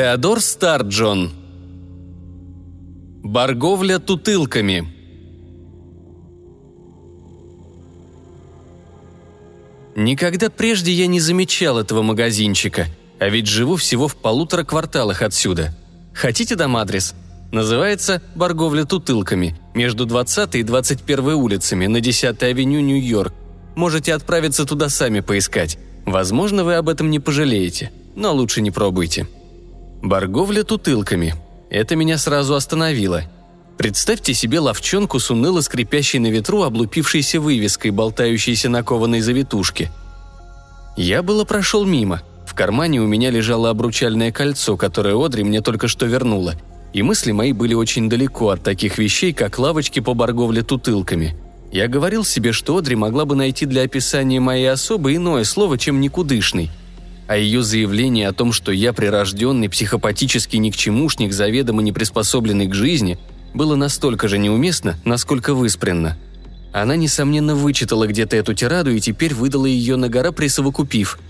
Теодор Старджон. Барговля тутылками. Никогда прежде я не замечал этого магазинчика, а ведь живу всего в полутора кварталах отсюда. Хотите дам адрес? Называется «Барговля тутылками» между 20 и 21 улицами на 10 авеню Нью-Йорк. Можете отправиться туда сами поискать. Возможно, вы об этом не пожалеете, но лучше не пробуйте. Барговля тутылками. Это меня сразу остановило. Представьте себе ловчонку с уныло скрипящей на ветру облупившейся вывеской, болтающейся на кованой завитушке. Я было прошел мимо. В кармане у меня лежало обручальное кольцо, которое Одри мне только что вернула. И мысли мои были очень далеко от таких вещей, как лавочки по барговле тутылками. Я говорил себе, что Одри могла бы найти для описания моей особы иное слово, чем «никудышный», а ее заявление о том, что я прирожденный психопатический никчемушник, заведомо не приспособленный к жизни, было настолько же неуместно, насколько выспренно. Она, несомненно, вычитала где-то эту тираду и теперь выдала ее на гора, присовокупив.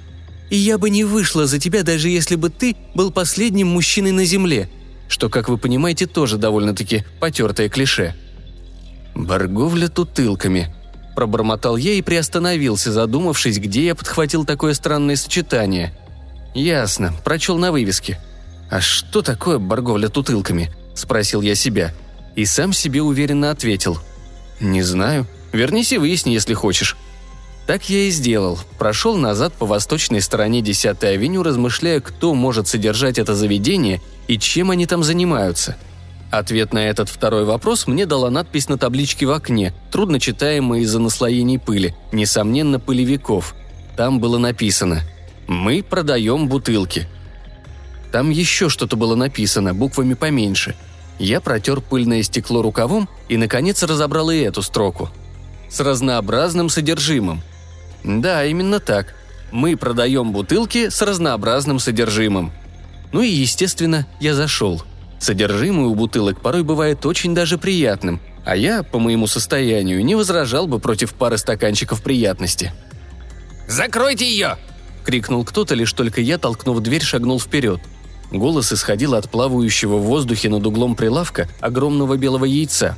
«И я бы не вышла за тебя, даже если бы ты был последним мужчиной на земле», что, как вы понимаете, тоже довольно-таки потертое клише. «Барговля тутылками», – пробормотал я и приостановился, задумавшись, где я подхватил такое странное сочетание. «Ясно, прочел на вывеске». «А что такое барговля тутылками?» – спросил я себя – и сам себе уверенно ответил. «Не знаю. Вернись и выясни, если хочешь». Так я и сделал. Прошел назад по восточной стороне 10-й авеню, размышляя, кто может содержать это заведение и чем они там занимаются. Ответ на этот второй вопрос мне дала надпись на табличке в окне, трудно читаемая из-за наслоений пыли, несомненно, пылевиков. Там было написано «Мы продаем бутылки». Там еще что-то было написано, буквами поменьше – я протер пыльное стекло рукавом и, наконец, разобрал и эту строку. С разнообразным содержимым. Да, именно так. Мы продаем бутылки с разнообразным содержимым. Ну и, естественно, я зашел. Содержимое у бутылок порой бывает очень даже приятным, а я, по моему состоянию, не возражал бы против пары стаканчиков приятности. «Закройте ее!» — крикнул кто-то, лишь только я, толкнув дверь, шагнул вперед — Голос исходил от плавающего в воздухе над углом прилавка огромного белого яйца.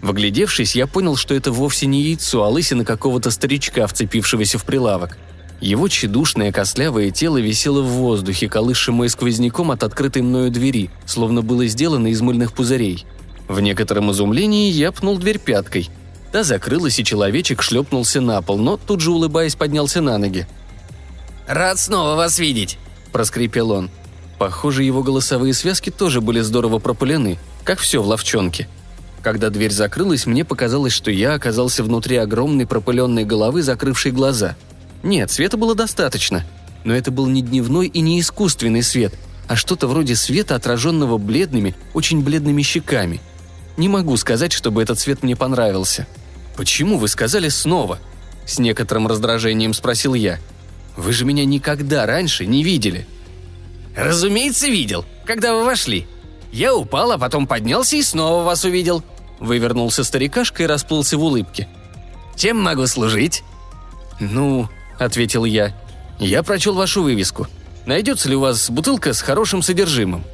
Вглядевшись, я понял, что это вовсе не яйцо, а лысина какого-то старичка, вцепившегося в прилавок. Его тщедушное костлявое тело висело в воздухе, колышемое сквозняком от открытой мною двери, словно было сделано из мыльных пузырей. В некотором изумлении я пнул дверь пяткой. Та закрылась, и человечек шлепнулся на пол, но тут же, улыбаясь, поднялся на ноги. «Рад снова вас видеть», – проскрипел он. Похоже, его голосовые связки тоже были здорово пропылены, как все в ловчонке. Когда дверь закрылась, мне показалось, что я оказался внутри огромной пропыленной головы, закрывшей глаза. Нет, света было достаточно. Но это был не дневной и не искусственный свет, а что-то вроде света, отраженного бледными, очень бледными щеками. Не могу сказать, чтобы этот свет мне понравился. «Почему вы сказали снова?» С некоторым раздражением спросил я. «Вы же меня никогда раньше не видели». «Разумеется, видел, когда вы вошли. Я упал, а потом поднялся и снова вас увидел». Вывернулся старикашка и расплылся в улыбке. «Чем могу служить?» «Ну», — ответил я, — «я прочел вашу вывеску. Найдется ли у вас бутылка с хорошим содержимым?»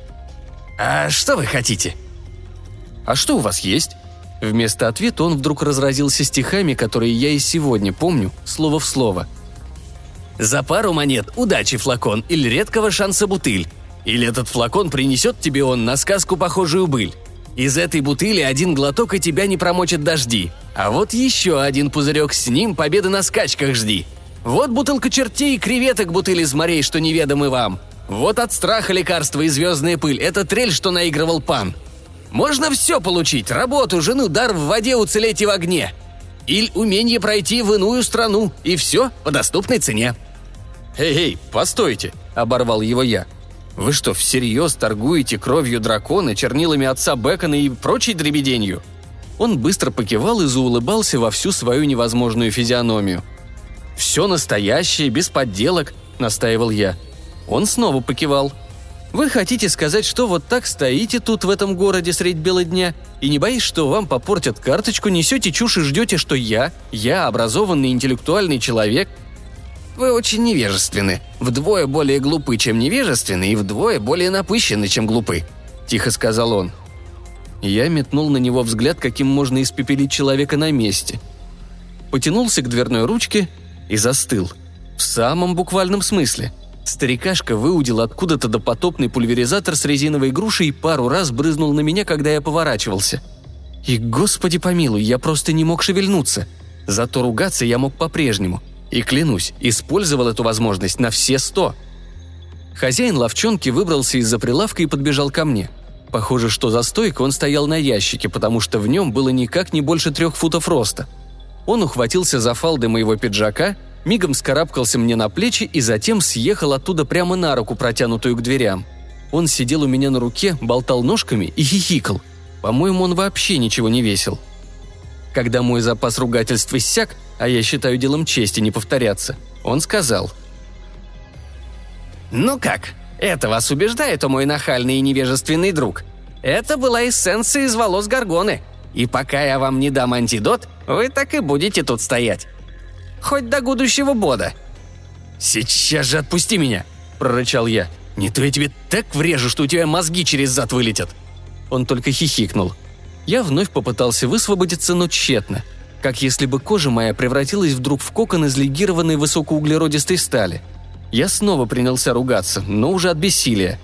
«А что вы хотите?» «А что у вас есть?» Вместо ответа он вдруг разразился стихами, которые я и сегодня помню, слово в слово — за пару монет удачи флакон или редкого шанса бутыль. Или этот флакон принесет тебе он на сказку похожую быль. Из этой бутыли один глоток и тебя не промочат дожди. А вот еще один пузырек с ним победы на скачках жди. Вот бутылка чертей и креветок бутыль из морей, что неведомы вам. Вот от страха лекарства и звездная пыль. Это трель, что наигрывал пан. Можно все получить. Работу, жену, дар в воде, уцелеть и в огне. Или умение пройти в иную страну. И все по доступной цене. «Эй, постойте!» – оборвал его я. «Вы что, всерьез торгуете кровью дракона, чернилами отца Бекона и прочей дребеденью?» Он быстро покивал и заулыбался во всю свою невозможную физиономию. «Все настоящее, без подделок», – настаивал я. Он снова покивал. «Вы хотите сказать, что вот так стоите тут в этом городе средь бела дня и не боитесь, что вам попортят карточку, несете чушь и ждете, что я, я, образованный интеллектуальный человек, Вы очень невежественны. Вдвое более глупы, чем невежественны, и вдвое более напыщены, чем глупы», – тихо сказал он. Я метнул на него взгляд, каким можно испепелить человека на месте. Потянулся к дверной ручке и застыл. В самом буквальном смысле. Старикашка выудил откуда-то допотопный пульверизатор с резиновой грушей и пару раз брызнул на меня, когда я поворачивался. И, господи помилуй, я просто не мог шевельнуться. Зато ругаться я мог по-прежнему. И, клянусь, использовал эту возможность на все сто. Хозяин ловчонки выбрался из-за прилавка и подбежал ко мне – Похоже, что за стойкой он стоял на ящике, потому что в нем было никак не больше трех футов роста. Он ухватился за фалды моего пиджака, мигом скарабкался мне на плечи и затем съехал оттуда прямо на руку, протянутую к дверям. Он сидел у меня на руке, болтал ножками и хихикал. По-моему, он вообще ничего не весил. Когда мой запас ругательств иссяк, а я считаю делом чести не повторяться, он сказал. «Ну как, это вас убеждает, о мой нахальный и невежественный друг. Это была эссенция из волос Гаргоны. И пока я вам не дам антидот, вы так и будете тут стоять. Хоть до будущего бода». «Сейчас же отпусти меня!» – прорычал я. «Не то я тебе так врежу, что у тебя мозги через зад вылетят!» Он только хихикнул. Я вновь попытался высвободиться, но тщетно. Как если бы кожа моя превратилась вдруг в кокон из легированной высокоуглеродистой стали – я снова принялся ругаться, но уже от бессилия.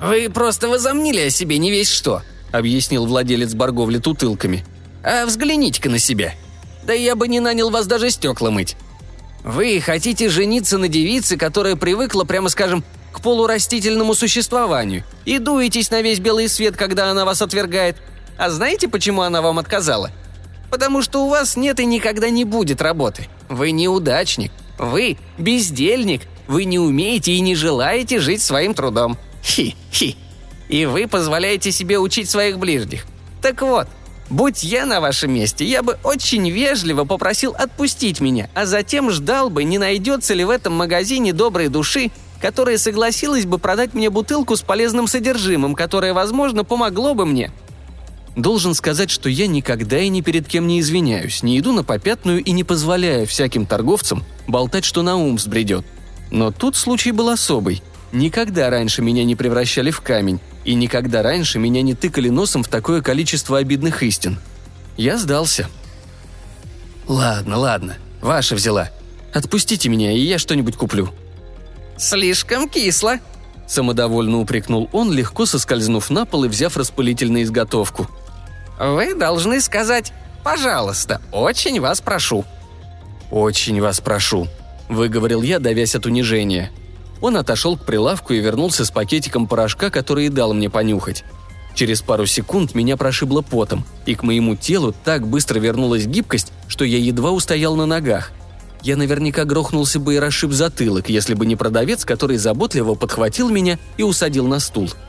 «Вы просто возомнили о себе не весь что», — объяснил владелец барговли тутылками. «А взгляните-ка на себя. Да я бы не нанял вас даже стекла мыть. Вы хотите жениться на девице, которая привыкла, прямо скажем, к полурастительному существованию, и дуетесь на весь белый свет, когда она вас отвергает. А знаете, почему она вам отказала? Потому что у вас нет и никогда не будет работы. Вы неудачник. Вы бездельник, вы не умеете и не желаете жить своим трудом. Хи-хи. И вы позволяете себе учить своих ближних. Так вот, будь я на вашем месте, я бы очень вежливо попросил отпустить меня, а затем ждал бы, не найдется ли в этом магазине доброй души, которая согласилась бы продать мне бутылку с полезным содержимым, которое, возможно, помогло бы мне – Должен сказать, что я никогда и ни перед кем не извиняюсь, не иду на попятную и не позволяю всяким торговцам болтать, что на ум сбредет. Но тут случай был особый. Никогда раньше меня не превращали в камень, и никогда раньше меня не тыкали носом в такое количество обидных истин. Я сдался. «Ладно, ладно, ваша взяла. Отпустите меня, и я что-нибудь куплю». «Слишком кисло», – самодовольно упрекнул он, легко соскользнув на пол и взяв распылитель на изготовку – вы должны сказать «пожалуйста, очень вас прошу». «Очень вас прошу», – выговорил я, давясь от унижения. Он отошел к прилавку и вернулся с пакетиком порошка, который и дал мне понюхать. Через пару секунд меня прошибло потом, и к моему телу так быстро вернулась гибкость, что я едва устоял на ногах. Я наверняка грохнулся бы и расшиб затылок, если бы не продавец, который заботливо подхватил меня и усадил на стул –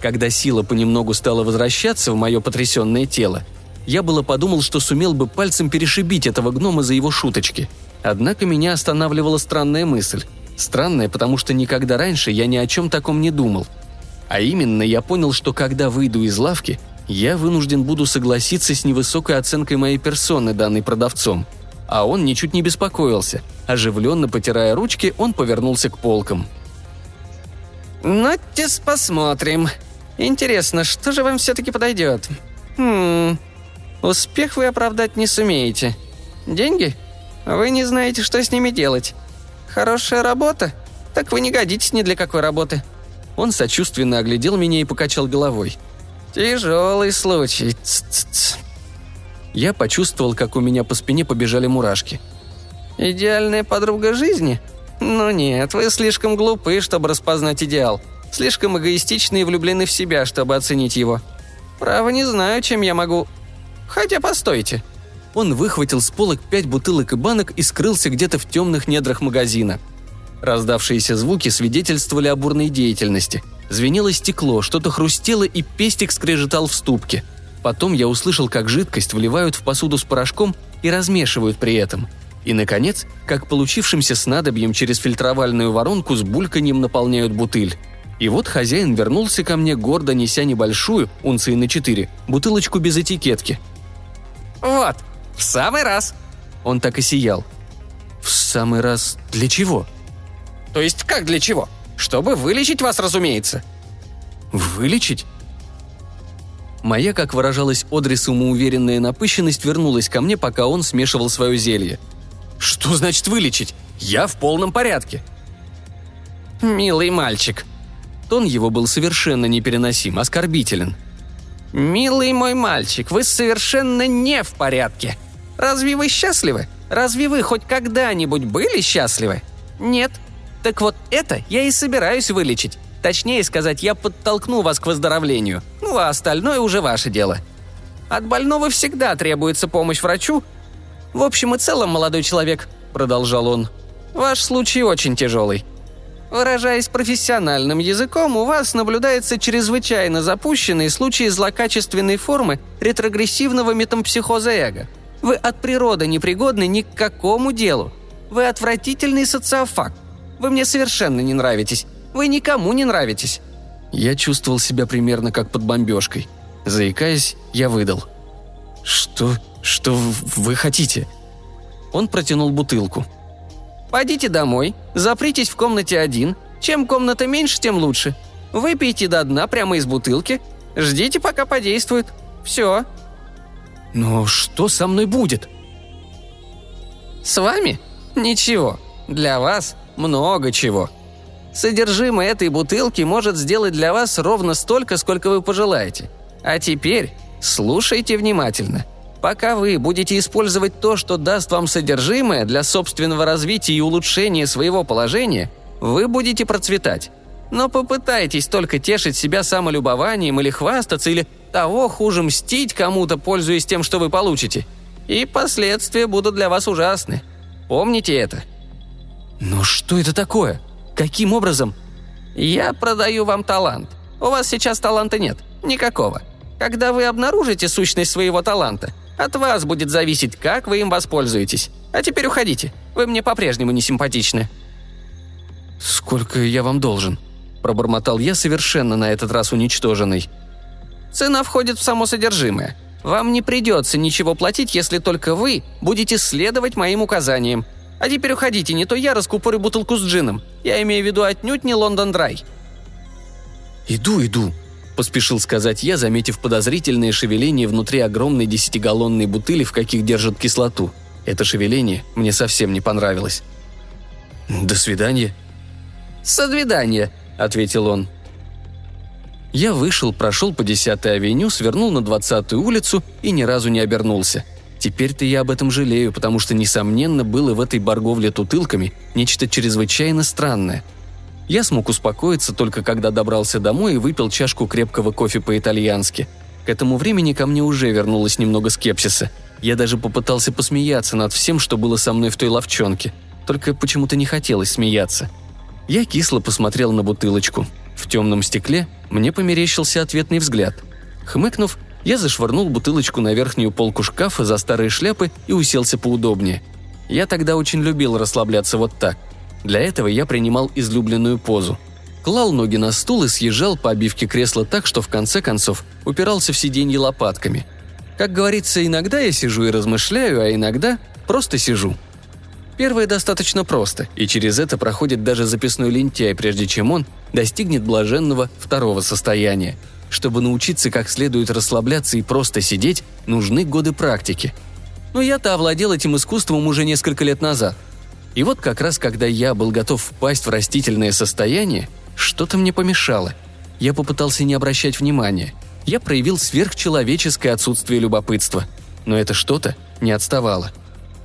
когда сила понемногу стала возвращаться в мое потрясенное тело, я было подумал, что сумел бы пальцем перешибить этого гнома за его шуточки. Однако меня останавливала странная мысль. Странная, потому что никогда раньше я ни о чем таком не думал. А именно, я понял, что когда выйду из лавки, я вынужден буду согласиться с невысокой оценкой моей персоны, данной продавцом. А он ничуть не беспокоился. Оживленно потирая ручки, он повернулся к полкам. «Ну-тес посмотрим», Интересно, что же вам все-таки подойдет? Хм... Успех вы оправдать не сумеете. Деньги? Вы не знаете, что с ними делать. Хорошая работа? Так вы не годитесь ни для какой работы. Он сочувственно оглядел меня и покачал головой. Тяжелый случай. Ц -ц -ц. Я почувствовал, как у меня по спине побежали мурашки. Идеальная подруга жизни? Ну нет, вы слишком глупы, чтобы распознать идеал. Слишком эгоистичны и влюблены в себя, чтобы оценить его. Право не знаю, чем я могу... Хотя постойте». Он выхватил с полок пять бутылок и банок и скрылся где-то в темных недрах магазина. Раздавшиеся звуки свидетельствовали о бурной деятельности. Звенело стекло, что-то хрустело и пестик скрежетал в ступке. Потом я услышал, как жидкость вливают в посуду с порошком и размешивают при этом. И, наконец, как получившимся снадобьем через фильтровальную воронку с бульканьем наполняют бутыль. И вот хозяин вернулся ко мне, гордо неся небольшую, унции на четыре, бутылочку без этикетки. «Вот, в самый раз!» Он так и сиял. «В «В самый раз для чего?» «То есть как для чего? Чтобы вылечить вас, разумеется». «Вылечить?» Моя, как выражалась Одри, самоуверенная напыщенность вернулась ко мне, пока он смешивал свое зелье. «Что значит вылечить? Я в полном порядке». «Милый мальчик». Тон его был совершенно непереносим, оскорбителен. «Милый мой мальчик, вы совершенно не в порядке. Разве вы счастливы? Разве вы хоть когда-нибудь были счастливы? Нет. Так вот это я и собираюсь вылечить. Точнее сказать, я подтолкну вас к выздоровлению. Ну, а остальное уже ваше дело. От больного всегда требуется помощь врачу. В общем и целом, молодой человек, продолжал он, ваш случай очень тяжелый. Выражаясь профессиональным языком, у вас наблюдается чрезвычайно запущенный случай злокачественной формы ретрогрессивного метампсихоза эго – вы от природы непригодны ни к какому делу. Вы отвратительный социофак. Вы мне совершенно не нравитесь. Вы никому не нравитесь». Я чувствовал себя примерно как под бомбежкой. Заикаясь, я выдал. «Что? Что вы хотите?» Он протянул бутылку. «Пойдите домой, запритесь в комнате один. Чем комната меньше, тем лучше. Выпейте до дна прямо из бутылки. Ждите, пока подействует. Все, но что со мной будет? С вами? Ничего. Для вас много чего. Содержимое этой бутылки может сделать для вас ровно столько, сколько вы пожелаете. А теперь слушайте внимательно. Пока вы будете использовать то, что даст вам содержимое для собственного развития и улучшения своего положения, вы будете процветать. Но попытайтесь только тешить себя самолюбованием или хвастаться, или того хуже мстить кому-то, пользуясь тем, что вы получите. И последствия будут для вас ужасны. Помните это. Но что это такое? Каким образом? Я продаю вам талант. У вас сейчас таланта нет. Никакого. Когда вы обнаружите сущность своего таланта, от вас будет зависеть, как вы им воспользуетесь. А теперь уходите. Вы мне по-прежнему не симпатичны. Сколько я вам должен? Пробормотал я совершенно на этот раз уничтоженный. Цена входит в само содержимое. Вам не придется ничего платить, если только вы будете следовать моим указаниям. А теперь уходите, не то я раскупорю бутылку с джином. Я имею в виду отнюдь не Лондон Драй». «Иду, иду», – поспешил сказать я, заметив подозрительное шевеление внутри огромной десятигаллонной бутыли, в каких держат кислоту. Это шевеление мне совсем не понравилось. «До свидания». «Со свидания», – ответил он. Я вышел, прошел по 10-й авеню, свернул на 20-ю улицу и ни разу не обернулся. Теперь-то я об этом жалею, потому что, несомненно, было в этой барговле тутылками нечто чрезвычайно странное. Я смог успокоиться только когда добрался домой и выпил чашку крепкого кофе по-итальянски. К этому времени ко мне уже вернулось немного скепсиса. Я даже попытался посмеяться над всем, что было со мной в той ловчонке. Только почему-то не хотелось смеяться. Я кисло посмотрел на бутылочку. В темном стекле мне померещился ответный взгляд. Хмыкнув, я зашвырнул бутылочку на верхнюю полку шкафа за старые шляпы и уселся поудобнее. Я тогда очень любил расслабляться вот так. Для этого я принимал излюбленную позу. Клал ноги на стул и съезжал по обивке кресла так, что в конце концов упирался в сиденье лопатками. Как говорится, иногда я сижу и размышляю, а иногда просто сижу – Первое достаточно просто, и через это проходит даже записной лентяй, прежде чем он достигнет блаженного второго состояния. Чтобы научиться как следует расслабляться и просто сидеть, нужны годы практики. Но я-то овладел этим искусством уже несколько лет назад. И вот как раз когда я был готов впасть в растительное состояние, что-то мне помешало. Я попытался не обращать внимания. Я проявил сверхчеловеческое отсутствие любопытства. Но это что-то не отставало.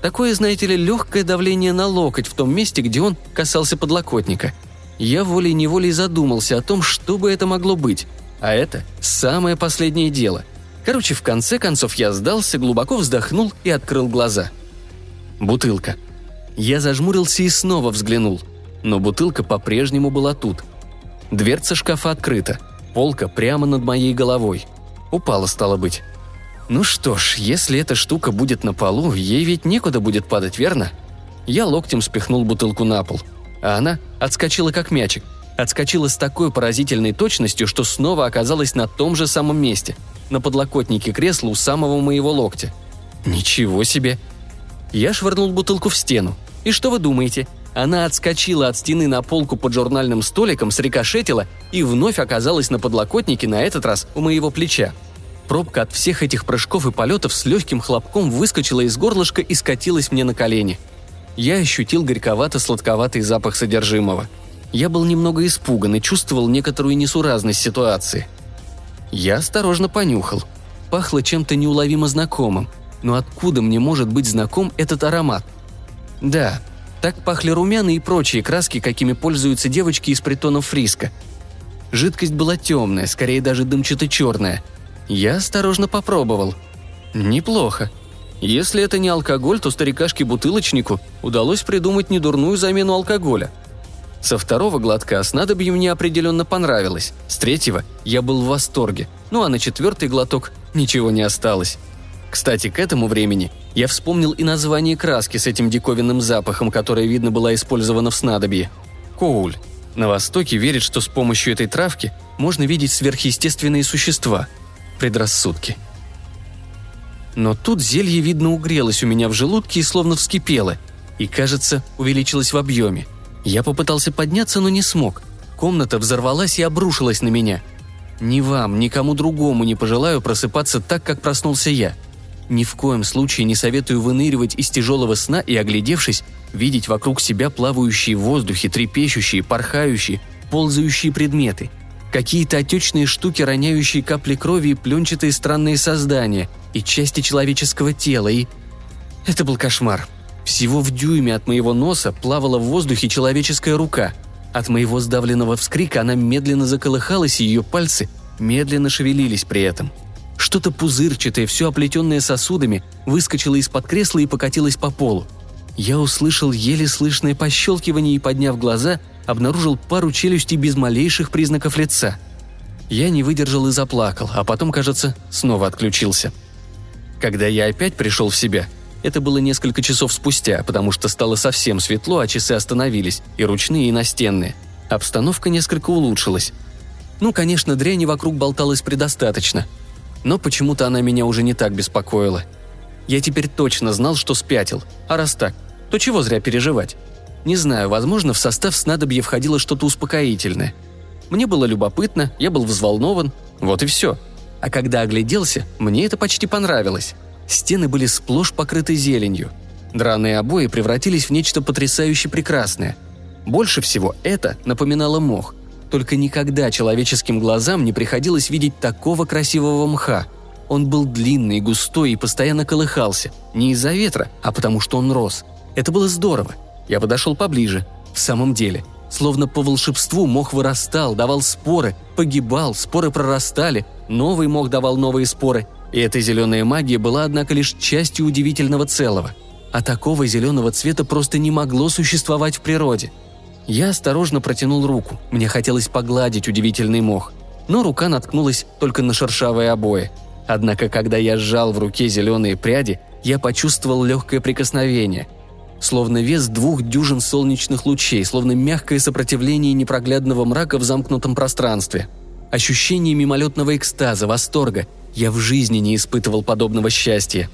Такое, знаете ли, легкое давление на локоть в том месте, где он касался подлокотника. Я волей-неволей задумался о том, что бы это могло быть. А это самое последнее дело. Короче, в конце концов я сдался, глубоко вздохнул и открыл глаза. Бутылка. Я зажмурился и снова взглянул. Но бутылка по-прежнему была тут. Дверца шкафа открыта. Полка прямо над моей головой. Упала, стало быть. Ну что ж, если эта штука будет на полу, ей ведь некуда будет падать, верно? Я локтем спихнул бутылку на пол, а она отскочила как мячик. Отскочила с такой поразительной точностью, что снова оказалась на том же самом месте, на подлокотнике кресла у самого моего локтя. Ничего себе! Я швырнул бутылку в стену. И что вы думаете? Она отскочила от стены на полку под журнальным столиком, срикошетила и вновь оказалась на подлокотнике, на этот раз у моего плеча. Пробка от всех этих прыжков и полетов с легким хлопком выскочила из горлышка и скатилась мне на колени. Я ощутил горьковато-сладковатый запах содержимого. Я был немного испуган и чувствовал некоторую несуразность ситуации. Я осторожно понюхал. Пахло чем-то неуловимо знакомым. Но откуда мне может быть знаком этот аромат? Да, так пахли румяна и прочие краски, какими пользуются девочки из притонов Фриска. Жидкость была темная, скорее даже дымчато-черная. Я осторожно попробовал. Неплохо. Если это не алкоголь, то старикашке-бутылочнику удалось придумать недурную замену алкоголя. Со второго глотка снадобье мне определенно понравилось. С третьего я был в восторге. Ну а на четвертый глоток ничего не осталось. Кстати, к этому времени я вспомнил и название краски с этим диковинным запахом, которая, видно, была использована в снадобье. Коуль. На Востоке верят, что с помощью этой травки можно видеть сверхъестественные существа. Предрассудки. Но тут зелье, видно, угрелось у меня в желудке и словно вскипело. И, кажется, увеличилось в объеме. Я попытался подняться, но не смог. Комната взорвалась и обрушилась на меня. Ни вам, ни кому другому не пожелаю просыпаться так, как проснулся я – ни в коем случае не советую выныривать из тяжелого сна и, оглядевшись, видеть вокруг себя плавающие в воздухе, трепещущие, порхающие, ползающие предметы. Какие-то отечные штуки, роняющие капли крови и пленчатые странные создания, и части человеческого тела, и... Это был кошмар. Всего в дюйме от моего носа плавала в воздухе человеческая рука. От моего сдавленного вскрика она медленно заколыхалась, и ее пальцы медленно шевелились при этом – что-то пузырчатое, все оплетенное сосудами, выскочило из-под кресла и покатилось по полу. Я услышал еле слышное пощелкивание и, подняв глаза, обнаружил пару челюстей без малейших признаков лица. Я не выдержал и заплакал, а потом, кажется, снова отключился. Когда я опять пришел в себя, это было несколько часов спустя, потому что стало совсем светло, а часы остановились, и ручные, и настенные. Обстановка несколько улучшилась. Ну, конечно, дряни вокруг болталось предостаточно – но почему-то она меня уже не так беспокоила. Я теперь точно знал, что спятил. А раз так, то чего зря переживать? Не знаю, возможно, в состав снадобья входило что-то успокоительное. Мне было любопытно, я был взволнован, вот и все. А когда огляделся, мне это почти понравилось. Стены были сплошь покрыты зеленью. Драные обои превратились в нечто потрясающе прекрасное. Больше всего это напоминало мох – только никогда человеческим глазам не приходилось видеть такого красивого мха. Он был длинный, густой и постоянно колыхался. Не из-за ветра, а потому что он рос. Это было здорово. Я подошел поближе. В самом деле, словно по волшебству мох вырастал, давал споры, погибал, споры прорастали, новый мох давал новые споры. И эта зеленая магия была, однако, лишь частью удивительного целого. А такого зеленого цвета просто не могло существовать в природе – я осторожно протянул руку. Мне хотелось погладить удивительный мох. Но рука наткнулась только на шершавые обои. Однако, когда я сжал в руке зеленые пряди, я почувствовал легкое прикосновение. Словно вес двух дюжин солнечных лучей, словно мягкое сопротивление непроглядного мрака в замкнутом пространстве. Ощущение мимолетного экстаза, восторга. Я в жизни не испытывал подобного счастья.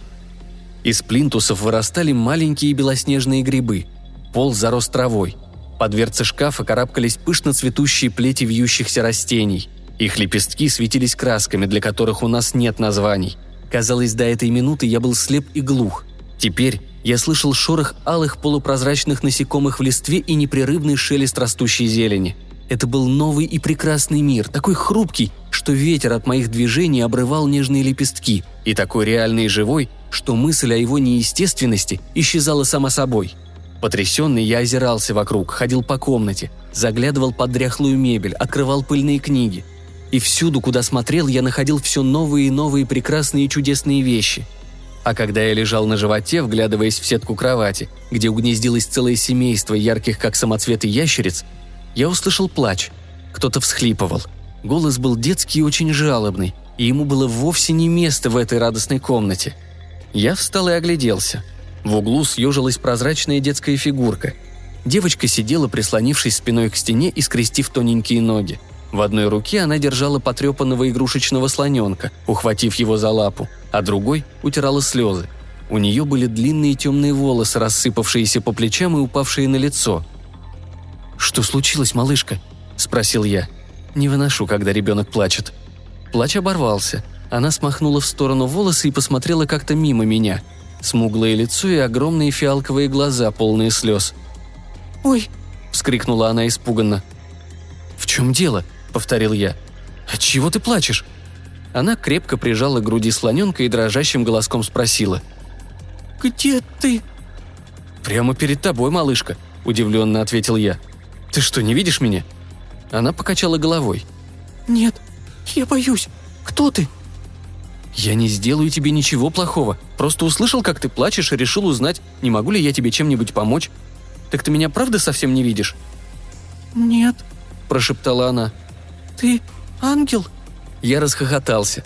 Из плинтусов вырастали маленькие белоснежные грибы. Пол зарос травой – по дверце шкафа карабкались пышно цветущие плети вьющихся растений. Их лепестки светились красками, для которых у нас нет названий. Казалось, до этой минуты я был слеп и глух. Теперь я слышал шорох алых полупрозрачных насекомых в листве и непрерывный шелест растущей зелени. Это был новый и прекрасный мир, такой хрупкий, что ветер от моих движений обрывал нежные лепестки, и такой реальный и живой, что мысль о его неестественности исчезала сама собой – Потрясенный я озирался вокруг, ходил по комнате, заглядывал под дряхлую мебель, открывал пыльные книги. И всюду, куда смотрел, я находил все новые и новые прекрасные и чудесные вещи. А когда я лежал на животе, вглядываясь в сетку кровати, где угнездилось целое семейство ярких, как самоцветы ящериц, я услышал плач. Кто-то всхлипывал. Голос был детский и очень жалобный, и ему было вовсе не место в этой радостной комнате. Я встал и огляделся – в углу съежилась прозрачная детская фигурка. Девочка сидела, прислонившись спиной к стене и скрестив тоненькие ноги. В одной руке она держала потрепанного игрушечного слоненка, ухватив его за лапу, а другой утирала слезы. У нее были длинные темные волосы, рассыпавшиеся по плечам и упавшие на лицо. «Что случилось, малышка?» – спросил я. Не выношу, когда ребенок плачет. Плач оборвался. Она смахнула в сторону волосы и посмотрела как-то мимо меня. Смуглое лицо и огромные фиалковые глаза, полные слез. «Ой!» – вскрикнула она испуганно. «В чем дело?» – повторил я. «От чего ты плачешь?» Она крепко прижала к груди слоненка и дрожащим голоском спросила. «Где ты?» «Прямо перед тобой, малышка», – удивленно ответил я. «Ты что, не видишь меня?» Она покачала головой. «Нет, я боюсь. Кто ты?» «Я не сделаю тебе ничего плохого. Просто услышал, как ты плачешь и решил узнать, не могу ли я тебе чем-нибудь помочь. Так ты меня правда совсем не видишь?» «Нет», – прошептала она. «Ты ангел?» Я расхохотался.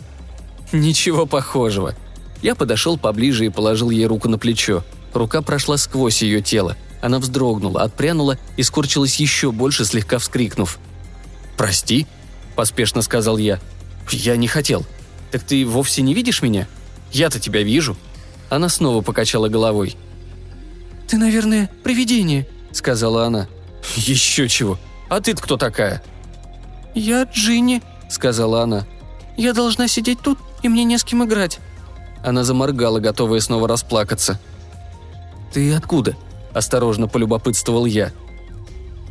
«Ничего похожего». Я подошел поближе и положил ей руку на плечо. Рука прошла сквозь ее тело. Она вздрогнула, отпрянула и скорчилась еще больше, слегка вскрикнув. «Прости», – поспешно сказал я. «Я не хотел. Так ты вовсе не видишь меня? Я-то тебя вижу». Она снова покачала головой. «Ты, наверное, привидение», – сказала она. «Еще чего. А ты кто такая?» «Я Джинни», – сказала она. «Я должна сидеть тут, и мне не с кем играть». Она заморгала, готовая снова расплакаться. «Ты откуда?» – осторожно полюбопытствовал я.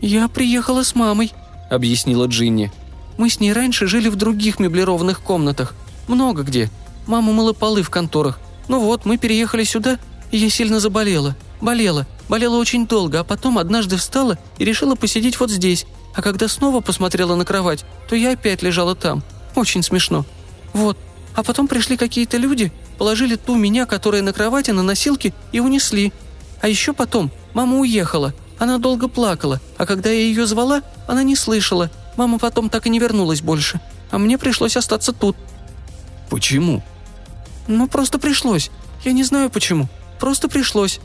«Я приехала с мамой», – объяснила Джинни. «Мы с ней раньше жили в других меблированных комнатах. Много где. Мама мыла полы в конторах. Ну вот, мы переехали сюда, и я сильно заболела. Болела. Болела очень долго, а потом однажды встала и решила посидеть вот здесь. А когда снова посмотрела на кровать, то я опять лежала там. Очень смешно. Вот. А потом пришли какие-то люди, положили ту меня, которая на кровати, на носилки, и унесли. А еще потом мама уехала – она долго плакала, а когда я ее звала, она не слышала. Мама потом так и не вернулась больше. А мне пришлось остаться тут». «Почему?» «Ну, просто пришлось. Я не знаю почему. Просто пришлось».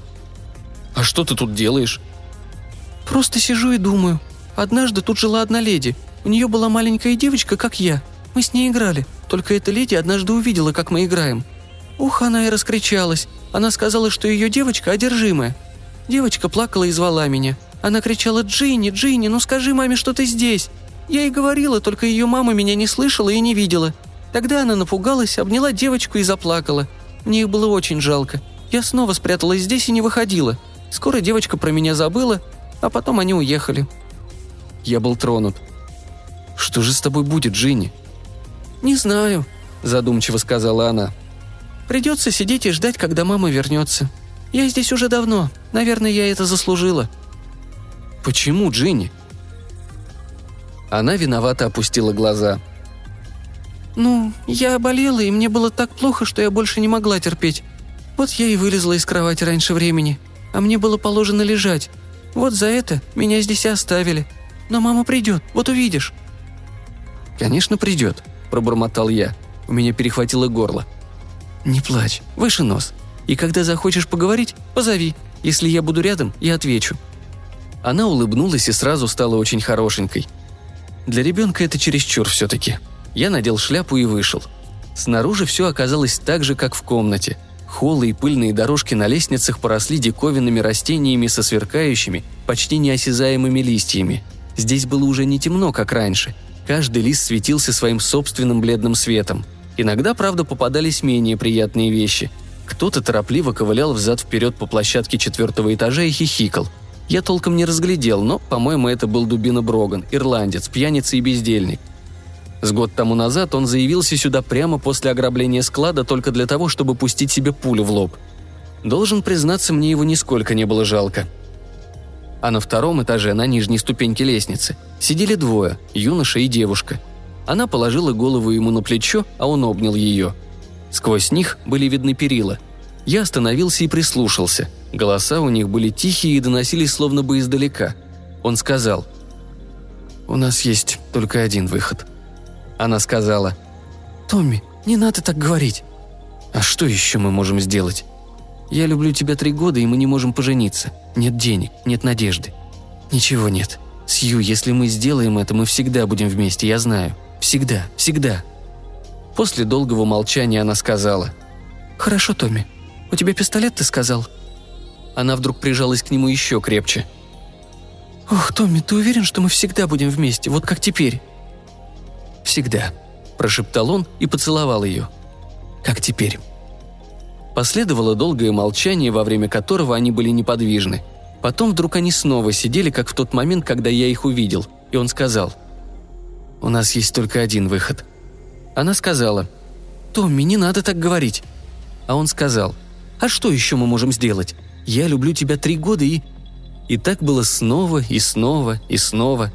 «А что ты тут делаешь?» «Просто сижу и думаю. Однажды тут жила одна леди. У нее была маленькая девочка, как я. Мы с ней играли. Только эта леди однажды увидела, как мы играем. Ух, она и раскричалась. Она сказала, что ее девочка одержимая. Девочка плакала и звала меня. Она кричала «Джинни, Джинни, ну скажи маме, что ты здесь!» Я ей говорила, только ее мама меня не слышала и не видела. Тогда она напугалась, обняла девочку и заплакала. Мне их было очень жалко. Я снова спряталась здесь и не выходила. Скоро девочка про меня забыла, а потом они уехали. Я был тронут. «Что же с тобой будет, Джинни?» «Не знаю», – задумчиво сказала она. «Придется сидеть и ждать, когда мама вернется. Я здесь уже давно. Наверное, я это заслужила». «Почему, Джинни?» Она виновато опустила глаза. «Ну, я болела, и мне было так плохо, что я больше не могла терпеть. Вот я и вылезла из кровати раньше времени. А мне было положено лежать. Вот за это меня здесь и оставили. Но мама придет, вот увидишь». «Конечно, придет», – пробормотал я. У меня перехватило горло. «Не плачь, выше нос. И когда захочешь поговорить, позови. Если я буду рядом, я отвечу». Она улыбнулась и сразу стала очень хорошенькой. Для ребенка это чересчур все-таки. Я надел шляпу и вышел. Снаружи все оказалось так же, как в комнате. Холлы и пыльные дорожки на лестницах поросли диковинными растениями со сверкающими, почти неосязаемыми листьями. Здесь было уже не темно, как раньше. Каждый лист светился своим собственным бледным светом. Иногда, правда, попадались менее приятные вещи – кто-то торопливо ковылял взад-вперед по площадке четвертого этажа и хихикал. Я толком не разглядел, но, по-моему, это был Дубина Броган, ирландец, пьяница и бездельник. С год тому назад он заявился сюда прямо после ограбления склада только для того, чтобы пустить себе пулю в лоб. Должен признаться, мне его нисколько не было жалко. А на втором этаже, на нижней ступеньке лестницы, сидели двое – юноша и девушка. Она положила голову ему на плечо, а он обнял ее – Сквозь них были видны перила. Я остановился и прислушался. Голоса у них были тихие и доносились словно бы издалека. Он сказал, «У нас есть только один выход». Она сказала, «Томми, не надо так говорить». «А что еще мы можем сделать?» «Я люблю тебя три года, и мы не можем пожениться. Нет денег, нет надежды. Ничего нет. Сью, если мы сделаем это, мы всегда будем вместе, я знаю. Всегда, всегда». После долгого молчания она сказала. «Хорошо, Томми. «У тебя пистолет, ты сказал?» Она вдруг прижалась к нему еще крепче. «Ох, Томми, ты уверен, что мы всегда будем вместе, вот как теперь?» «Всегда», – прошептал он и поцеловал ее. «Как теперь?» Последовало долгое молчание, во время которого они были неподвижны. Потом вдруг они снова сидели, как в тот момент, когда я их увидел, и он сказал – у нас есть только один выход». Она сказала, «Томми, не надо так говорить». А он сказал, «А что еще мы можем сделать? Я люблю тебя три года и...» И так было снова и снова и снова.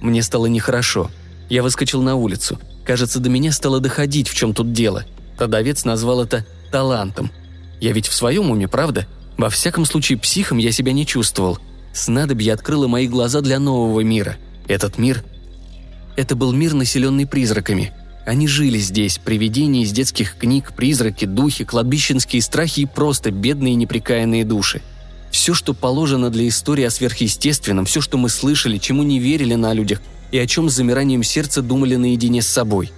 Мне стало нехорошо. Я выскочил на улицу. Кажется, до меня стало доходить, в чем тут дело. Продавец назвал это талантом. Я ведь в своем уме, правда? Во всяком случае, психом я себя не чувствовал. Снадобье открыло мои глаза для нового мира. Этот мир это был мир, населенный призраками. Они жили здесь, привидения из детских книг, призраки, духи, кладбищенские страхи и просто бедные неприкаянные души. Все, что положено для истории о сверхъестественном, все, что мы слышали, чему не верили на людях и о чем с замиранием сердца думали наедине с собой.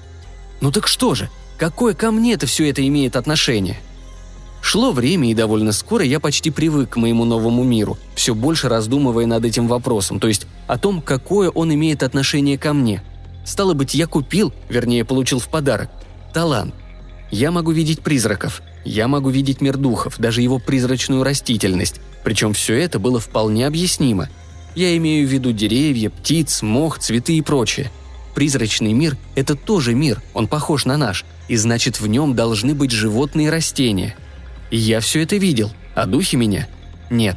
Ну так что же, какое ко мне-то все это имеет отношение? Шло время, и довольно скоро я почти привык к моему новому миру, все больше раздумывая над этим вопросом, то есть о том, какое он имеет отношение ко мне. Стало быть, я купил, вернее, получил в подарок, талант. Я могу видеть призраков, я могу видеть мир духов, даже его призрачную растительность, причем все это было вполне объяснимо. Я имею в виду деревья, птиц, мох, цветы и прочее. Призрачный мир – это тоже мир, он похож на наш, и значит в нем должны быть животные и растения – я все это видел, а духи меня – нет.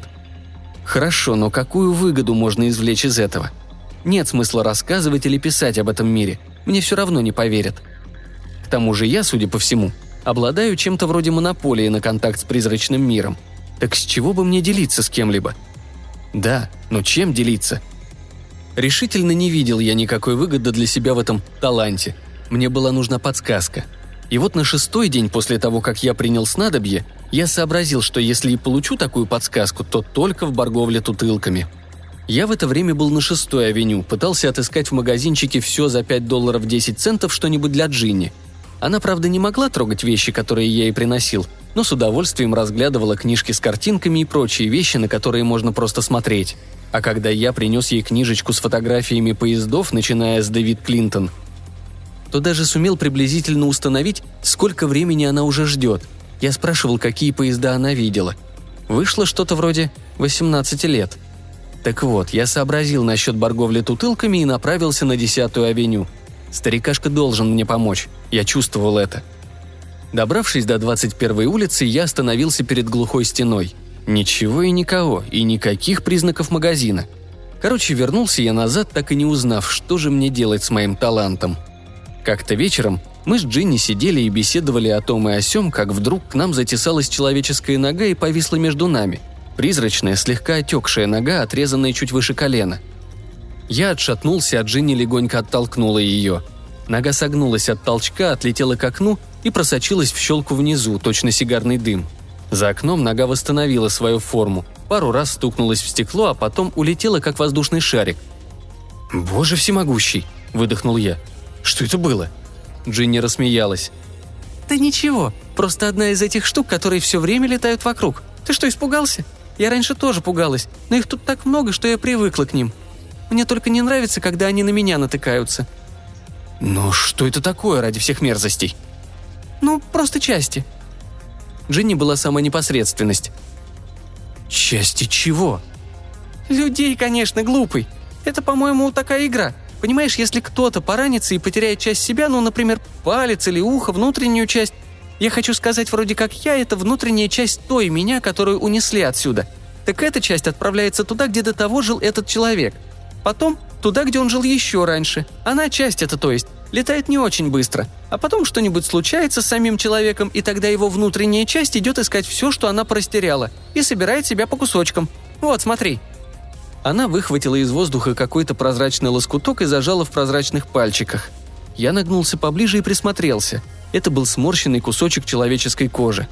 Хорошо, но какую выгоду можно извлечь из этого? Нет смысла рассказывать или писать об этом мире. Мне все равно не поверят. К тому же я, судя по всему, обладаю чем-то вроде монополии на контакт с призрачным миром. Так с чего бы мне делиться с кем-либо? Да, но чем делиться? Решительно не видел я никакой выгоды для себя в этом таланте. Мне была нужна подсказка. И вот на шестой день после того, как я принял снадобье, я сообразил, что если и получу такую подсказку, то только в Барговле тутылками. Я в это время был на шестой авеню, пытался отыскать в магазинчике все за 5 долларов 10 центов что-нибудь для Джинни. Она, правда, не могла трогать вещи, которые я ей приносил, но с удовольствием разглядывала книжки с картинками и прочие вещи, на которые можно просто смотреть. А когда я принес ей книжечку с фотографиями поездов, начиная с Дэвид Клинтон, то даже сумел приблизительно установить, сколько времени она уже ждет – я спрашивал, какие поезда она видела. Вышло что-то вроде 18 лет. Так вот, я сообразил насчет барговли тутылками и направился на 10-ю авеню. Старикашка должен мне помочь. Я чувствовал это. Добравшись до 21-й улицы, я остановился перед глухой стеной. Ничего и никого, и никаких признаков магазина. Короче, вернулся я назад, так и не узнав, что же мне делать с моим талантом. Как-то вечером мы с Джинни сидели и беседовали о том и о сём, как вдруг к нам затесалась человеческая нога и повисла между нами. Призрачная, слегка отекшая нога, отрезанная чуть выше колена. Я отшатнулся, а Джинни легонько оттолкнула ее. Нога согнулась от толчка, отлетела к окну и просочилась в щелку внизу, точно сигарный дым. За окном нога восстановила свою форму, пару раз стукнулась в стекло, а потом улетела, как воздушный шарик. «Боже всемогущий!» – выдохнул я. «Что это было?» Джинни рассмеялась. «Да ничего, просто одна из этих штук, которые все время летают вокруг. Ты что, испугался? Я раньше тоже пугалась, но их тут так много, что я привыкла к ним. Мне только не нравится, когда они на меня натыкаются». «Но что это такое ради всех мерзостей?» «Ну, просто части». Джинни была сама непосредственность. «Части чего?» «Людей, конечно, глупый. Это, по-моему, такая игра. Понимаешь, если кто-то поранится и потеряет часть себя, ну, например, палец или ухо, внутреннюю часть, я хочу сказать, вроде как я – это внутренняя часть той меня, которую унесли отсюда. Так эта часть отправляется туда, где до того жил этот человек. Потом туда, где он жил еще раньше. Она часть это, то есть, летает не очень быстро. А потом что-нибудь случается с самим человеком, и тогда его внутренняя часть идет искать все, что она простеряла, и собирает себя по кусочкам. Вот, смотри – она выхватила из воздуха какой-то прозрачный лоскуток и зажала в прозрачных пальчиках. Я нагнулся поближе и присмотрелся. Это был сморщенный кусочек человеческой кожи.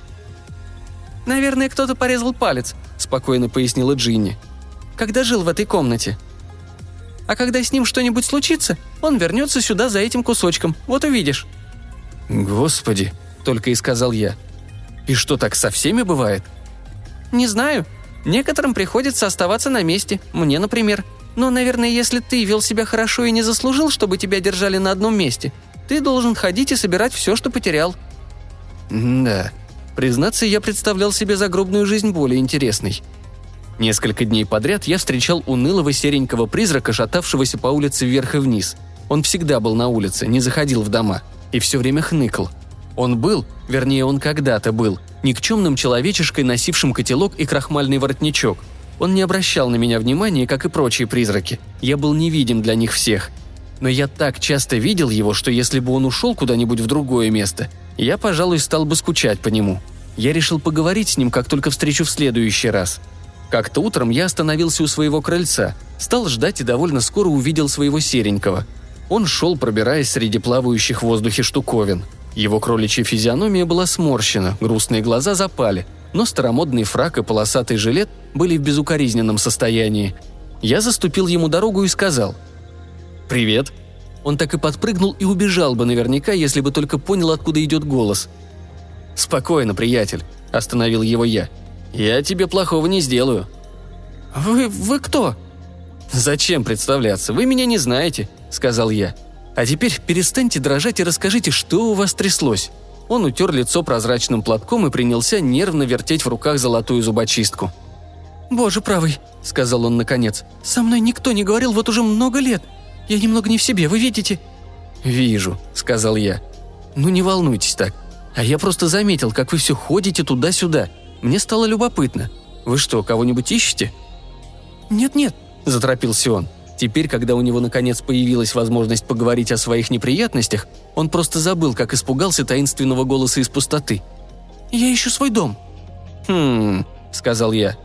«Наверное, кто-то порезал палец», – спокойно пояснила Джинни. «Когда жил в этой комнате. А когда с ним что-нибудь случится, он вернется сюда за этим кусочком. Вот увидишь». «Господи», – только и сказал я. И что, так со всеми бывает? Не знаю. Некоторым приходится оставаться на месте. Мне, например. Но, наверное, если ты вел себя хорошо и не заслужил, чтобы тебя держали на одном месте, ты должен ходить и собирать все, что потерял. Да. Признаться, я представлял себе загробную жизнь более интересной. Несколько дней подряд я встречал унылого серенького призрака, шатавшегося по улице вверх и вниз. Он всегда был на улице, не заходил в дома. И все время хныкал. Он был, вернее, он когда-то был, никчемным человечешкой, носившим котелок и крахмальный воротничок. Он не обращал на меня внимания, как и прочие призраки. Я был невидим для них всех. Но я так часто видел его, что если бы он ушел куда-нибудь в другое место, я, пожалуй, стал бы скучать по нему. Я решил поговорить с ним, как только встречу в следующий раз. Как-то утром я остановился у своего крыльца, стал ждать и довольно скоро увидел своего серенького. Он шел, пробираясь среди плавающих в воздухе штуковин. Его кроличья физиономия была сморщена, грустные глаза запали, но старомодный фрак и полосатый жилет были в безукоризненном состоянии. Я заступил ему дорогу и сказал «Привет». Он так и подпрыгнул и убежал бы наверняка, если бы только понял, откуда идет голос. «Спокойно, приятель», – остановил его я. «Я тебе плохого не сделаю». «Вы... вы кто?» «Зачем представляться? Вы меня не знаете», – сказал я. «А теперь перестаньте дрожать и расскажите, что у вас тряслось». Он утер лицо прозрачным платком и принялся нервно вертеть в руках золотую зубочистку. «Боже правый», — сказал он наконец, — «со мной никто не говорил вот уже много лет. Я немного не в себе, вы видите?» «Вижу», — сказал я. «Ну не волнуйтесь так. А я просто заметил, как вы все ходите туда-сюда. Мне стало любопытно. Вы что, кого-нибудь ищете?» «Нет-нет», – заторопился он. Теперь, когда у него наконец появилась возможность поговорить о своих неприятностях, он просто забыл, как испугался таинственного голоса из пустоты. «Я ищу свой дом». «Хм...» – сказал я.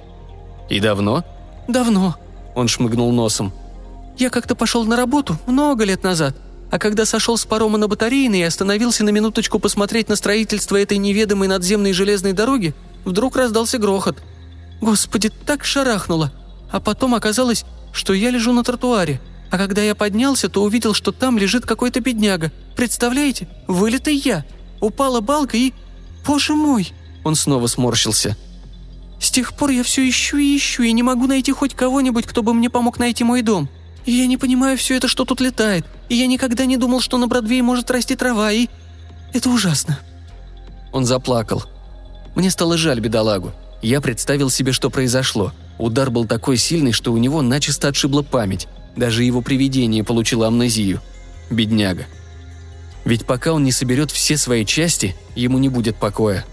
«И давно?» «Давно», – он шмыгнул носом. «Я как-то пошел на работу много лет назад, а когда сошел с парома на батарейный и остановился на минуточку посмотреть на строительство этой неведомой надземной железной дороги, вдруг раздался грохот. Господи, так шарахнуло. А потом оказалось, что я лежу на тротуаре. А когда я поднялся, то увидел, что там лежит какой-то бедняга. Представляете? Вылитый я. Упала балка и... Боже мой!» Он снова сморщился. «С тех пор я все ищу и ищу, и не могу найти хоть кого-нибудь, кто бы мне помог найти мой дом. И я не понимаю все это, что тут летает. И я никогда не думал, что на Бродвее может расти трава, и... Это ужасно». Он заплакал. Мне стало жаль бедолагу. Я представил себе, что произошло. Удар был такой сильный, что у него начисто отшибла память. Даже его привидение получило амнезию. Бедняга. Ведь пока он не соберет все свои части, ему не будет покоя.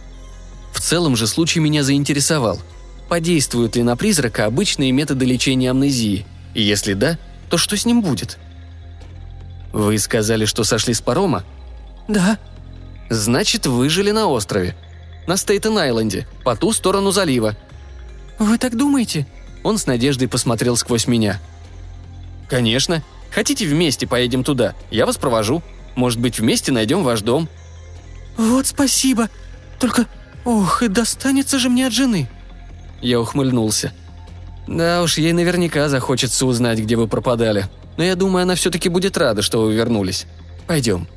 В целом же случай меня заинтересовал. Подействуют ли на призрака обычные методы лечения амнезии? И если да, то что с ним будет? Вы сказали, что сошли с парома? Да. Значит, вы жили на острове. На Стейтен-Айленде, по ту сторону залива. «Вы так думаете?» Он с надеждой посмотрел сквозь меня. «Конечно. Хотите вместе поедем туда? Я вас провожу. Может быть, вместе найдем ваш дом». «Вот спасибо. Только, ох, и достанется же мне от жены». Я ухмыльнулся. «Да уж, ей наверняка захочется узнать, где вы пропадали. Но я думаю, она все-таки будет рада, что вы вернулись. Пойдем».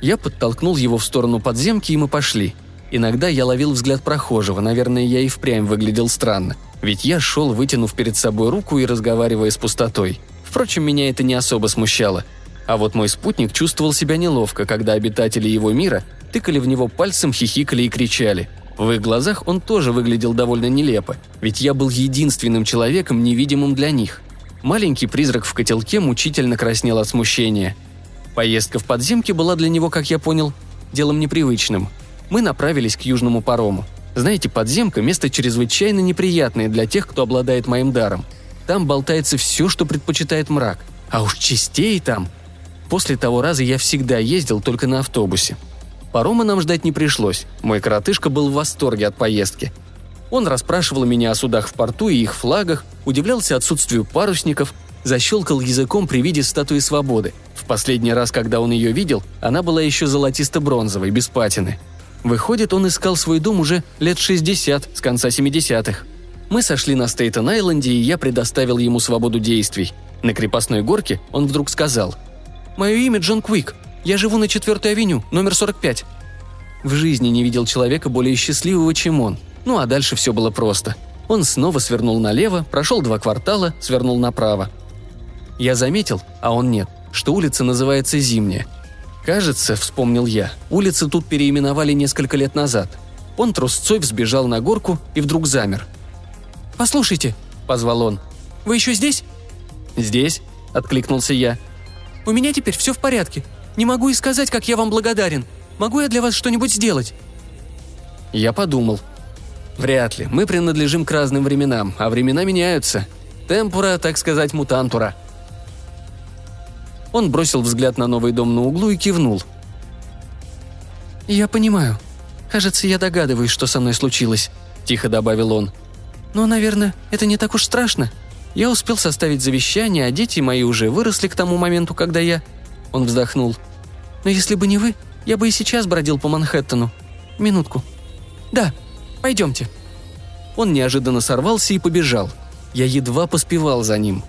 Я подтолкнул его в сторону подземки, и мы пошли – Иногда я ловил взгляд прохожего, наверное, я и впрямь выглядел странно. Ведь я шел, вытянув перед собой руку и разговаривая с пустотой. Впрочем, меня это не особо смущало. А вот мой спутник чувствовал себя неловко, когда обитатели его мира тыкали в него пальцем, хихикали и кричали. В их глазах он тоже выглядел довольно нелепо, ведь я был единственным человеком, невидимым для них. Маленький призрак в котелке мучительно краснел от смущения. Поездка в подземки была для него, как я понял, делом непривычным – мы направились к южному парому. Знаете, подземка – место чрезвычайно неприятное для тех, кто обладает моим даром. Там болтается все, что предпочитает мрак. А уж частей там. После того раза я всегда ездил только на автобусе. Парома нам ждать не пришлось. Мой коротышка был в восторге от поездки. Он расспрашивал меня о судах в порту и их флагах, удивлялся отсутствию парусников, защелкал языком при виде статуи свободы. В последний раз, когда он ее видел, она была еще золотисто-бронзовой, без патины – Выходит, он искал свой дом уже лет 60, с конца 70-х. Мы сошли на Стейтен-Айленде, и я предоставил ему свободу действий. На крепостной горке он вдруг сказал. «Мое имя Джон Квик. Я живу на 4-й авеню, номер 45». В жизни не видел человека более счастливого, чем он. Ну а дальше все было просто. Он снова свернул налево, прошел два квартала, свернул направо. Я заметил, а он нет, что улица называется Зимняя. Кажется, вспомнил я, улицы тут переименовали несколько лет назад. Он трусцой взбежал на горку и вдруг замер. «Послушайте», — позвал он, — «вы еще здесь?» «Здесь», — откликнулся я. «У меня теперь все в порядке. Не могу и сказать, как я вам благодарен. Могу я для вас что-нибудь сделать?» Я подумал. Вряд ли. Мы принадлежим к разным временам, а времена меняются. Темпура, так сказать, мутантура. Он бросил взгляд на новый дом на углу и кивнул. «Я понимаю. Кажется, я догадываюсь, что со мной случилось», – тихо добавил он. «Но, наверное, это не так уж страшно. Я успел составить завещание, а дети мои уже выросли к тому моменту, когда я...» Он вздохнул. «Но если бы не вы, я бы и сейчас бродил по Манхэттену. Минутку. Да, пойдемте». Он неожиданно сорвался и побежал. Я едва поспевал за ним.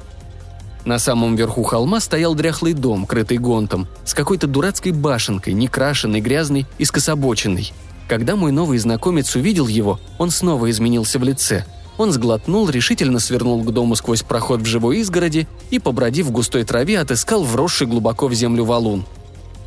На самом верху холма стоял дряхлый дом, крытый гонтом, с какой-то дурацкой башенкой, некрашенной, грязной и скособоченной. Когда мой новый знакомец увидел его, он снова изменился в лице. Он сглотнул, решительно свернул к дому сквозь проход в живой изгороди и, побродив в густой траве, отыскал вросший глубоко в землю валун.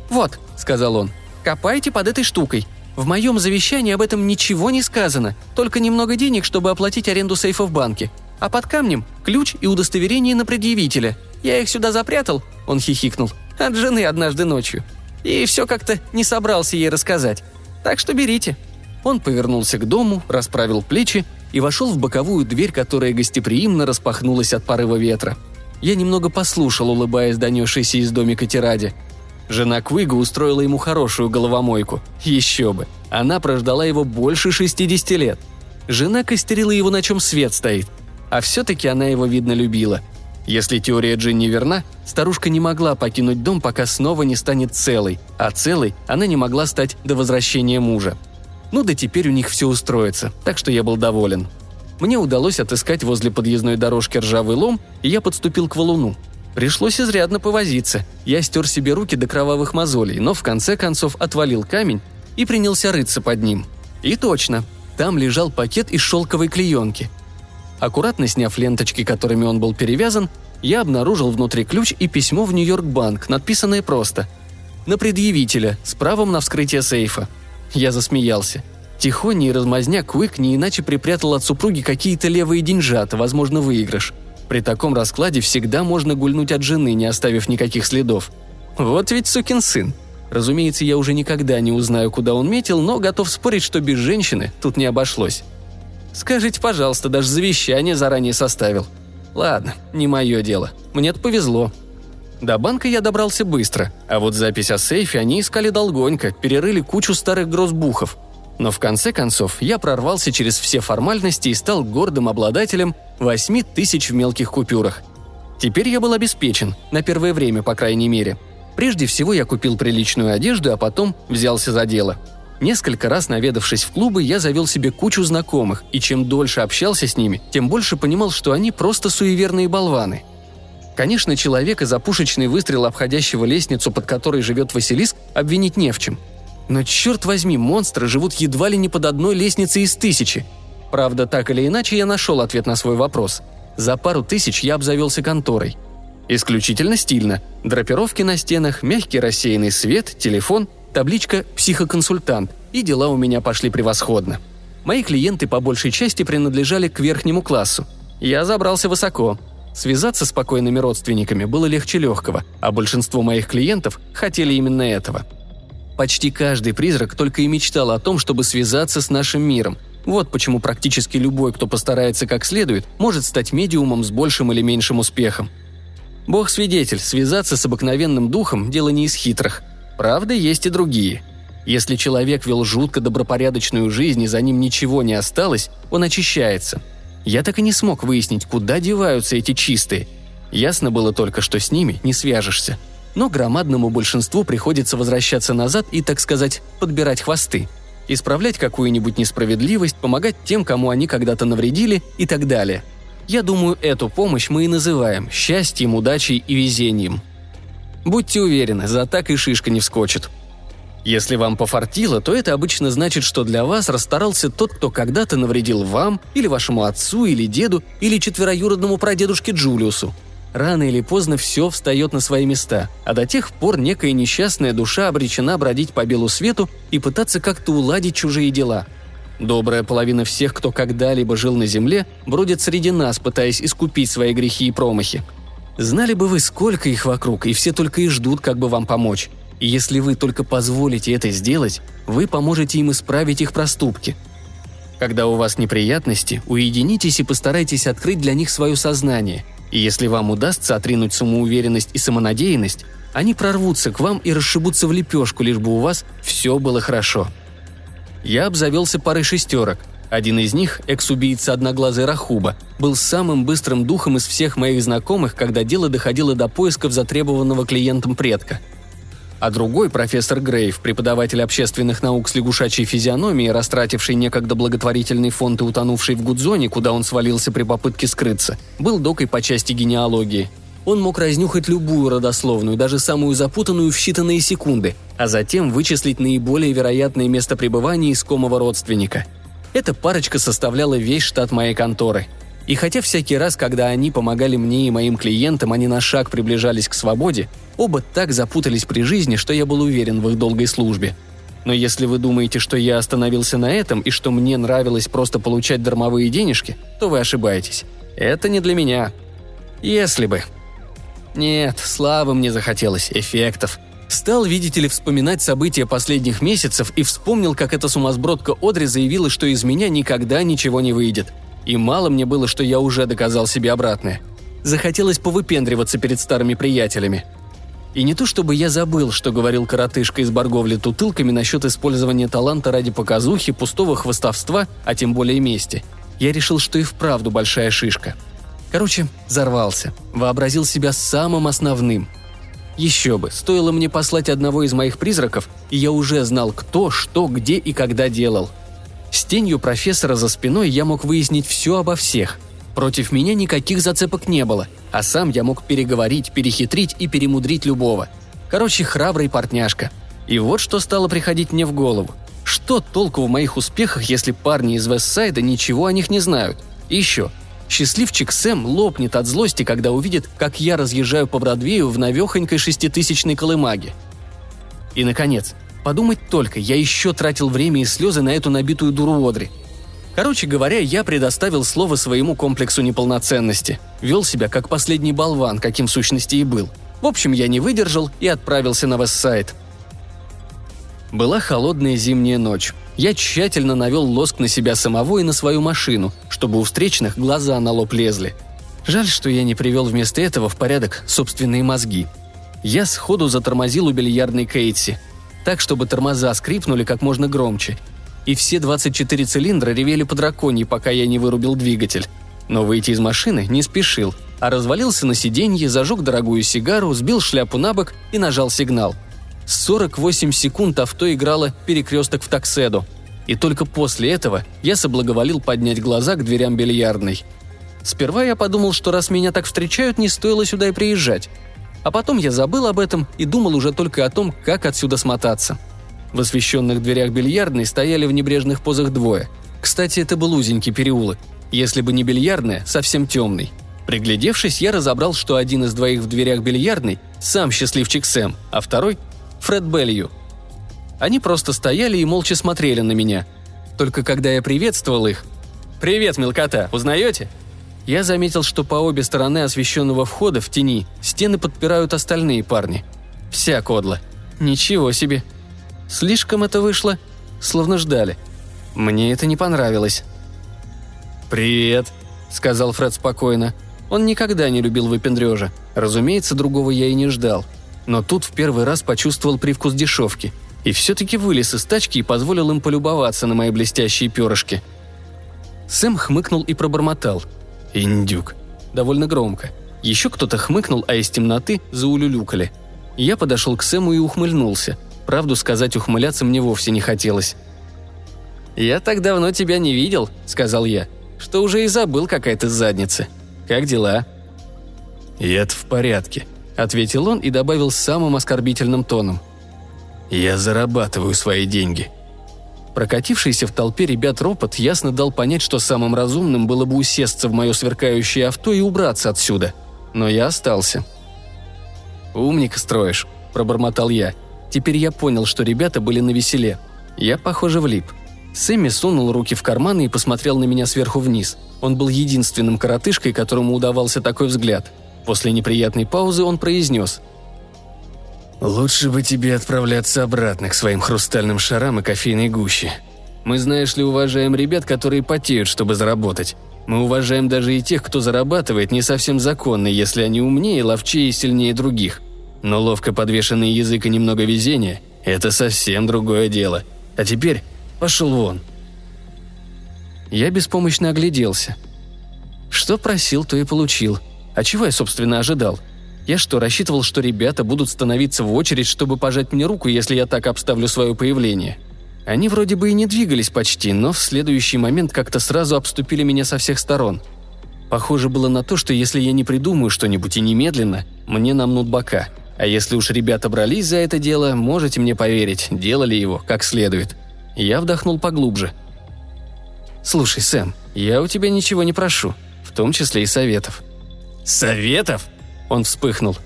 «Вот», — сказал он, — «копайте под этой штукой. В моем завещании об этом ничего не сказано, только немного денег, чтобы оплатить аренду сейфа в банке. А под камнем ключ и удостоверение на предъявителя. Я их сюда запрятал, он хихикнул, от жены однажды ночью. И все как-то не собрался ей рассказать. Так что берите». Он повернулся к дому, расправил плечи и вошел в боковую дверь, которая гостеприимно распахнулась от порыва ветра. Я немного послушал, улыбаясь донесшейся из домика тираде. Жена Квига устроила ему хорошую головомойку. Еще бы. Она прождала его больше 60 лет. Жена костерила его, на чем свет стоит. А все-таки она его, видно, любила. Если теория Джинни верна, старушка не могла покинуть дом, пока снова не станет целой, а целой она не могла стать до возвращения мужа. Ну да теперь у них все устроится, так что я был доволен. Мне удалось отыскать возле подъездной дорожки ржавый лом, и я подступил к валуну. Пришлось изрядно повозиться. Я стер себе руки до кровавых мозолей, но в конце концов отвалил камень и принялся рыться под ним. И точно, там лежал пакет из шелковой клеенки. Аккуратно сняв ленточки, которыми он был перевязан, я обнаружил внутри ключ и письмо в Нью-Йорк-банк, надписанное просто «На предъявителя, с правом на вскрытие сейфа». Я засмеялся. Тихоня и размазня Куик не иначе припрятал от супруги какие-то левые деньжата, возможно, выигрыш. При таком раскладе всегда можно гульнуть от жены, не оставив никаких следов. Вот ведь сукин сын. Разумеется, я уже никогда не узнаю, куда он метил, но готов спорить, что без женщины тут не обошлось. Скажите, пожалуйста, даже завещание заранее составил. Ладно, не мое дело. Мне-то повезло. До банка я добрался быстро, а вот запись о сейфе они искали долгонько, перерыли кучу старых грозбухов. Но в конце концов я прорвался через все формальности и стал гордым обладателем 8 тысяч в мелких купюрах. Теперь я был обеспечен, на первое время, по крайней мере. Прежде всего я купил приличную одежду, а потом взялся за дело – Несколько раз наведавшись в клубы, я завел себе кучу знакомых, и чем дольше общался с ними, тем больше понимал, что они просто суеверные болваны. Конечно, человека за пушечный выстрел, обходящего лестницу, под которой живет Василиск, обвинить не в чем. Но черт возьми, монстры живут едва ли не под одной лестницей из тысячи. Правда, так или иначе, я нашел ответ на свой вопрос. За пару тысяч я обзавелся конторой. Исключительно стильно. Драпировки на стенах, мягкий рассеянный свет, телефон табличка «Психоконсультант», и дела у меня пошли превосходно. Мои клиенты по большей части принадлежали к верхнему классу. Я забрался высоко. Связаться с спокойными родственниками было легче легкого, а большинство моих клиентов хотели именно этого. Почти каждый призрак только и мечтал о том, чтобы связаться с нашим миром. Вот почему практически любой, кто постарается как следует, может стать медиумом с большим или меньшим успехом. Бог свидетель, связаться с обыкновенным духом – дело не из хитрых – Правда, есть и другие. Если человек вел жутко добропорядочную жизнь и за ним ничего не осталось, он очищается. Я так и не смог выяснить, куда деваются эти чистые. Ясно было только, что с ними не свяжешься. Но громадному большинству приходится возвращаться назад и, так сказать, подбирать хвосты. Исправлять какую-нибудь несправедливость, помогать тем, кому они когда-то навредили и так далее. Я думаю, эту помощь мы и называем счастьем, удачей и везением – Будьте уверены, за так и шишка не вскочит. Если вам пофартило, то это обычно значит, что для вас расстарался тот, кто когда-то навредил вам, или вашему отцу, или деду, или четвероюродному прадедушке Джулиусу. Рано или поздно все встает на свои места, а до тех пор некая несчастная душа обречена бродить по белу свету и пытаться как-то уладить чужие дела. Добрая половина всех, кто когда-либо жил на земле, бродит среди нас, пытаясь искупить свои грехи и промахи. Знали бы вы, сколько их вокруг, и все только и ждут, как бы вам помочь. И если вы только позволите это сделать, вы поможете им исправить их проступки. Когда у вас неприятности, уединитесь и постарайтесь открыть для них свое сознание. И если вам удастся отринуть самоуверенность и самонадеянность, они прорвутся к вам и расшибутся в лепешку, лишь бы у вас все было хорошо. Я обзавелся парой шестерок – один из них, экс-убийца одноглазый Рахуба, был самым быстрым духом из всех моих знакомых, когда дело доходило до поисков затребованного клиентом предка. А другой, профессор Грейв, преподаватель общественных наук с лягушачьей физиономией, растративший некогда благотворительный фонд и утонувший в Гудзоне, куда он свалился при попытке скрыться, был докой по части генеалогии. Он мог разнюхать любую родословную, даже самую запутанную в считанные секунды, а затем вычислить наиболее вероятное место пребывания искомого родственника – эта парочка составляла весь штат моей конторы. И хотя всякий раз, когда они помогали мне и моим клиентам, они на шаг приближались к свободе, оба так запутались при жизни, что я был уверен в их долгой службе. Но если вы думаете, что я остановился на этом и что мне нравилось просто получать дармовые денежки, то вы ошибаетесь. Это не для меня. Если бы. Нет, славы мне захотелось, эффектов, Стал, видите ли, вспоминать события последних месяцев и вспомнил, как эта сумасбродка Одри заявила, что из меня никогда ничего не выйдет. И мало мне было, что я уже доказал себе обратное. Захотелось повыпендриваться перед старыми приятелями. И не то чтобы я забыл, что говорил коротышка из Барговли тутылками насчет использования таланта ради показухи, пустого хвостовства, а тем более мести. Я решил, что и вправду большая шишка. Короче, взорвался. Вообразил себя самым основным – еще бы, стоило мне послать одного из моих призраков, и я уже знал, кто, что, где и когда делал. С тенью профессора за спиной я мог выяснить все обо всех. Против меня никаких зацепок не было, а сам я мог переговорить, перехитрить и перемудрить любого. Короче, храбрый партняшка. И вот что стало приходить мне в голову. Что толку в моих успехах, если парни из Вестсайда ничего о них не знают? И еще, Счастливчик Сэм лопнет от злости, когда увидит, как я разъезжаю по Бродвею в навехонькой шеститысячной колымаге. И, наконец, подумать только, я еще тратил время и слезы на эту набитую дуру Одри. Короче говоря, я предоставил слово своему комплексу неполноценности. Вел себя как последний болван, каким в сущности и был. В общем, я не выдержал и отправился на Вестсайд. Была холодная зимняя ночь. Я тщательно навел лоск на себя самого и на свою машину, чтобы у встречных глаза на лоб лезли. Жаль, что я не привел вместо этого в порядок собственные мозги. Я сходу затормозил у бильярдной Кейтси, так, чтобы тормоза скрипнули как можно громче. И все 24 цилиндра ревели по драконьи, пока я не вырубил двигатель. Но выйти из машины не спешил, а развалился на сиденье, зажег дорогую сигару, сбил шляпу на бок и нажал сигнал – 48 секунд авто играло перекресток в такседу. И только после этого я соблаговолил поднять глаза к дверям бильярдной. Сперва я подумал, что раз меня так встречают, не стоило сюда и приезжать. А потом я забыл об этом и думал уже только о том, как отсюда смотаться. В освещенных дверях бильярдной стояли в небрежных позах двое. Кстати, это был узенький переулок. Если бы не бильярдная, совсем темный. Приглядевшись, я разобрал, что один из двоих в дверях бильярдной – сам счастливчик Сэм, а второй Фред Беллью. Они просто стояли и молча смотрели на меня. Только когда я приветствовал их «Привет, мелкота, узнаете?» Я заметил, что по обе стороны освещенного входа в тени стены подпирают остальные парни. Вся кодла. Ничего себе. Слишком это вышло, словно ждали. Мне это не понравилось. «Привет», — сказал Фред спокойно. Он никогда не любил выпендрежа. Разумеется, другого я и не ждал — но тут в первый раз почувствовал привкус дешевки. И все-таки вылез из тачки и позволил им полюбоваться на мои блестящие перышки. Сэм хмыкнул и пробормотал. «Индюк». Довольно громко. Еще кто-то хмыкнул, а из темноты заулюлюкали. Я подошел к Сэму и ухмыльнулся. Правду сказать, ухмыляться мне вовсе не хотелось. «Я так давно тебя не видел», — сказал я, — «что уже и забыл, какая ты задница. Как дела?» «Я-то в порядке», — ответил он и добавил самым оскорбительным тоном. Я зарабатываю свои деньги». Прокатившийся в толпе ребят ропот ясно дал понять, что самым разумным было бы усесться в мое сверкающее авто и убраться отсюда. Но я остался. «Умника строишь», – пробормотал я. Теперь я понял, что ребята были на веселе. Я, похоже, влип. Сэмми сунул руки в карманы и посмотрел на меня сверху вниз. Он был единственным коротышкой, которому удавался такой взгляд. После неприятной паузы он произнес – «Лучше бы тебе отправляться обратно к своим хрустальным шарам и кофейной гуще. Мы, знаешь ли, уважаем ребят, которые потеют, чтобы заработать. Мы уважаем даже и тех, кто зарабатывает не совсем законно, если они умнее, ловчее и сильнее других. Но ловко подвешенный язык и немного везения – это совсем другое дело. А теперь пошел вон». Я беспомощно огляделся. Что просил, то и получил. А чего я, собственно, ожидал – я что, рассчитывал, что ребята будут становиться в очередь, чтобы пожать мне руку, если я так обставлю свое появление? Они вроде бы и не двигались почти, но в следующий момент как-то сразу обступили меня со всех сторон. Похоже было на то, что если я не придумаю что-нибудь и немедленно, мне намнут бока. А если уж ребята брались за это дело, можете мне поверить, делали его как следует. Я вдохнул поглубже. «Слушай, Сэм, я у тебя ничего не прошу, в том числе и советов». «Советов?» Он вспыхнул.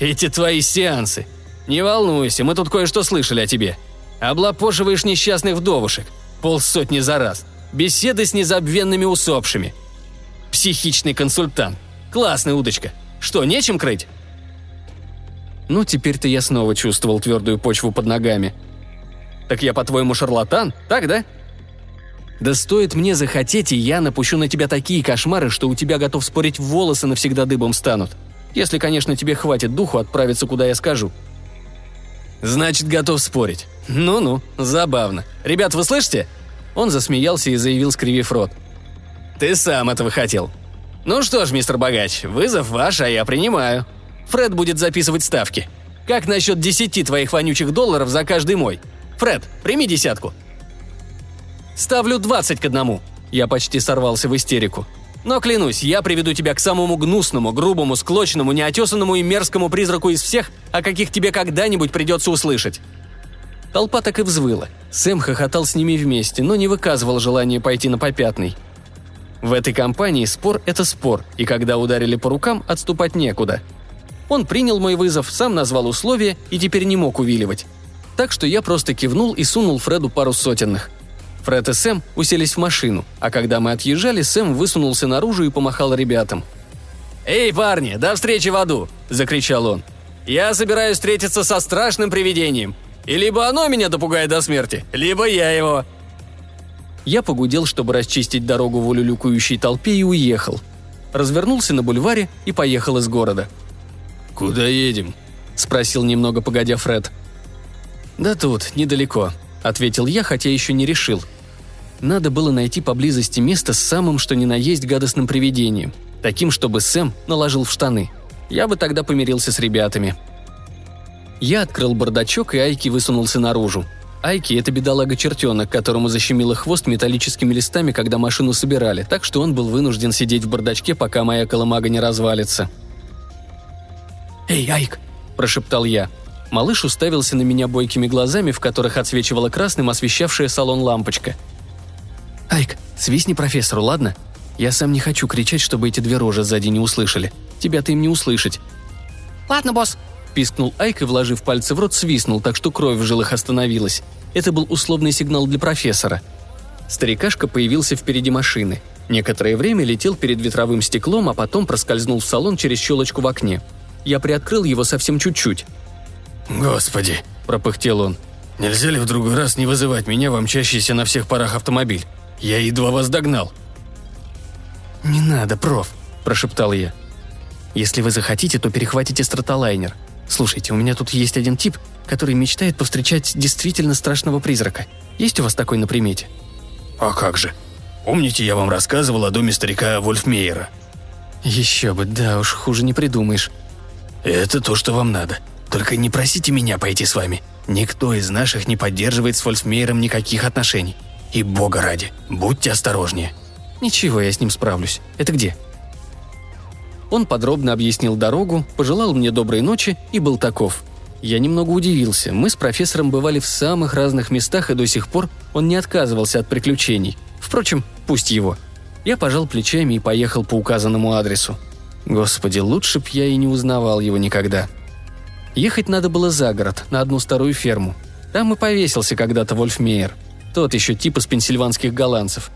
«Эти твои сеансы! Не волнуйся, мы тут кое-что слышали о тебе. Облапошиваешь несчастных вдовушек. Полсотни за раз. Беседы с незабвенными усопшими. Психичный консультант. Классная удочка. Что, нечем крыть?» Ну, теперь-то я снова чувствовал твердую почву под ногами. «Так я, по-твоему, шарлатан, так, да?» «Да стоит мне захотеть, и я напущу на тебя такие кошмары, что у тебя готов спорить волосы навсегда дыбом станут», если, конечно, тебе хватит духу отправиться, куда я скажу». «Значит, готов спорить. Ну-ну, забавно. Ребят, вы слышите?» Он засмеялся и заявил, скривив рот. «Ты сам этого хотел. Ну что ж, мистер Богач, вызов ваш, а я принимаю. Фред будет записывать ставки. Как насчет десяти твоих вонючих долларов за каждый мой? Фред, прими десятку». «Ставлю двадцать к одному». Я почти сорвался в истерику. Но клянусь, я приведу тебя к самому гнусному, грубому, склочному, неотесанному и мерзкому призраку из всех, о каких тебе когда-нибудь придется услышать». Толпа так и взвыла. Сэм хохотал с ними вместе, но не выказывал желания пойти на попятный. В этой компании спор – это спор, и когда ударили по рукам, отступать некуда. Он принял мой вызов, сам назвал условия и теперь не мог увиливать. Так что я просто кивнул и сунул Фреду пару сотенных. Фред и Сэм уселись в машину, а когда мы отъезжали, Сэм высунулся наружу и помахал ребятам. «Эй, парни, до встречи в аду!» – закричал он. «Я собираюсь встретиться со страшным привидением. И либо оно меня допугает до смерти, либо я его!» Я погудел, чтобы расчистить дорогу в улюлюкающей толпе и уехал. Развернулся на бульваре и поехал из города. «Куда едем?» – спросил немного погодя Фред. «Да тут, недалеко», – ответил я, хотя еще не решил – надо было найти поблизости место с самым что ни на есть гадостным привидением. Таким, чтобы Сэм наложил в штаны. Я бы тогда помирился с ребятами. Я открыл бардачок, и Айки высунулся наружу. Айки – это бедолага-чертенок, которому защемило хвост металлическими листами, когда машину собирали, так что он был вынужден сидеть в бардачке, пока моя колымага не развалится. «Эй, Айк!» – прошептал я. Малыш уставился на меня бойкими глазами, в которых отсвечивала красным освещавшая салон лампочка – «Айк, свистни профессору, ладно? Я сам не хочу кричать, чтобы эти две рожи сзади не услышали. Тебя-то им не услышать». «Ладно, босс», – пискнул Айк и, вложив пальцы в рот, свистнул, так что кровь в жилах остановилась. Это был условный сигнал для профессора. Старикашка появился впереди машины. Некоторое время летел перед ветровым стеклом, а потом проскользнул в салон через щелочку в окне. Я приоткрыл его совсем чуть-чуть. «Господи!» – пропыхтел он. «Нельзя ли в другой раз не вызывать меня в мчащийся на всех парах автомобиль? Я едва вас догнал». «Не надо, проф», – прошептал я. «Если вы захотите, то перехватите стратолайнер. Слушайте, у меня тут есть один тип, который мечтает повстречать действительно страшного призрака. Есть у вас такой на примете?» «А как же? Помните, я вам рассказывал о доме старика Вольфмейера?» «Еще бы, да уж, хуже не придумаешь». «Это то, что вам надо. Только не просите меня пойти с вами. Никто из наших не поддерживает с Вольфмейером никаких отношений. И бога ради, будьте осторожнее». «Ничего, я с ним справлюсь. Это где?» Он подробно объяснил дорогу, пожелал мне доброй ночи и был таков. Я немного удивился. Мы с профессором бывали в самых разных местах, и до сих пор он не отказывался от приключений. Впрочем, пусть его. Я пожал плечами и поехал по указанному адресу. Господи, лучше б я и не узнавал его никогда. Ехать надо было за город, на одну старую ферму. Там и повесился когда-то Вольфмейер. Тот еще тип из пенсильванских голландцев.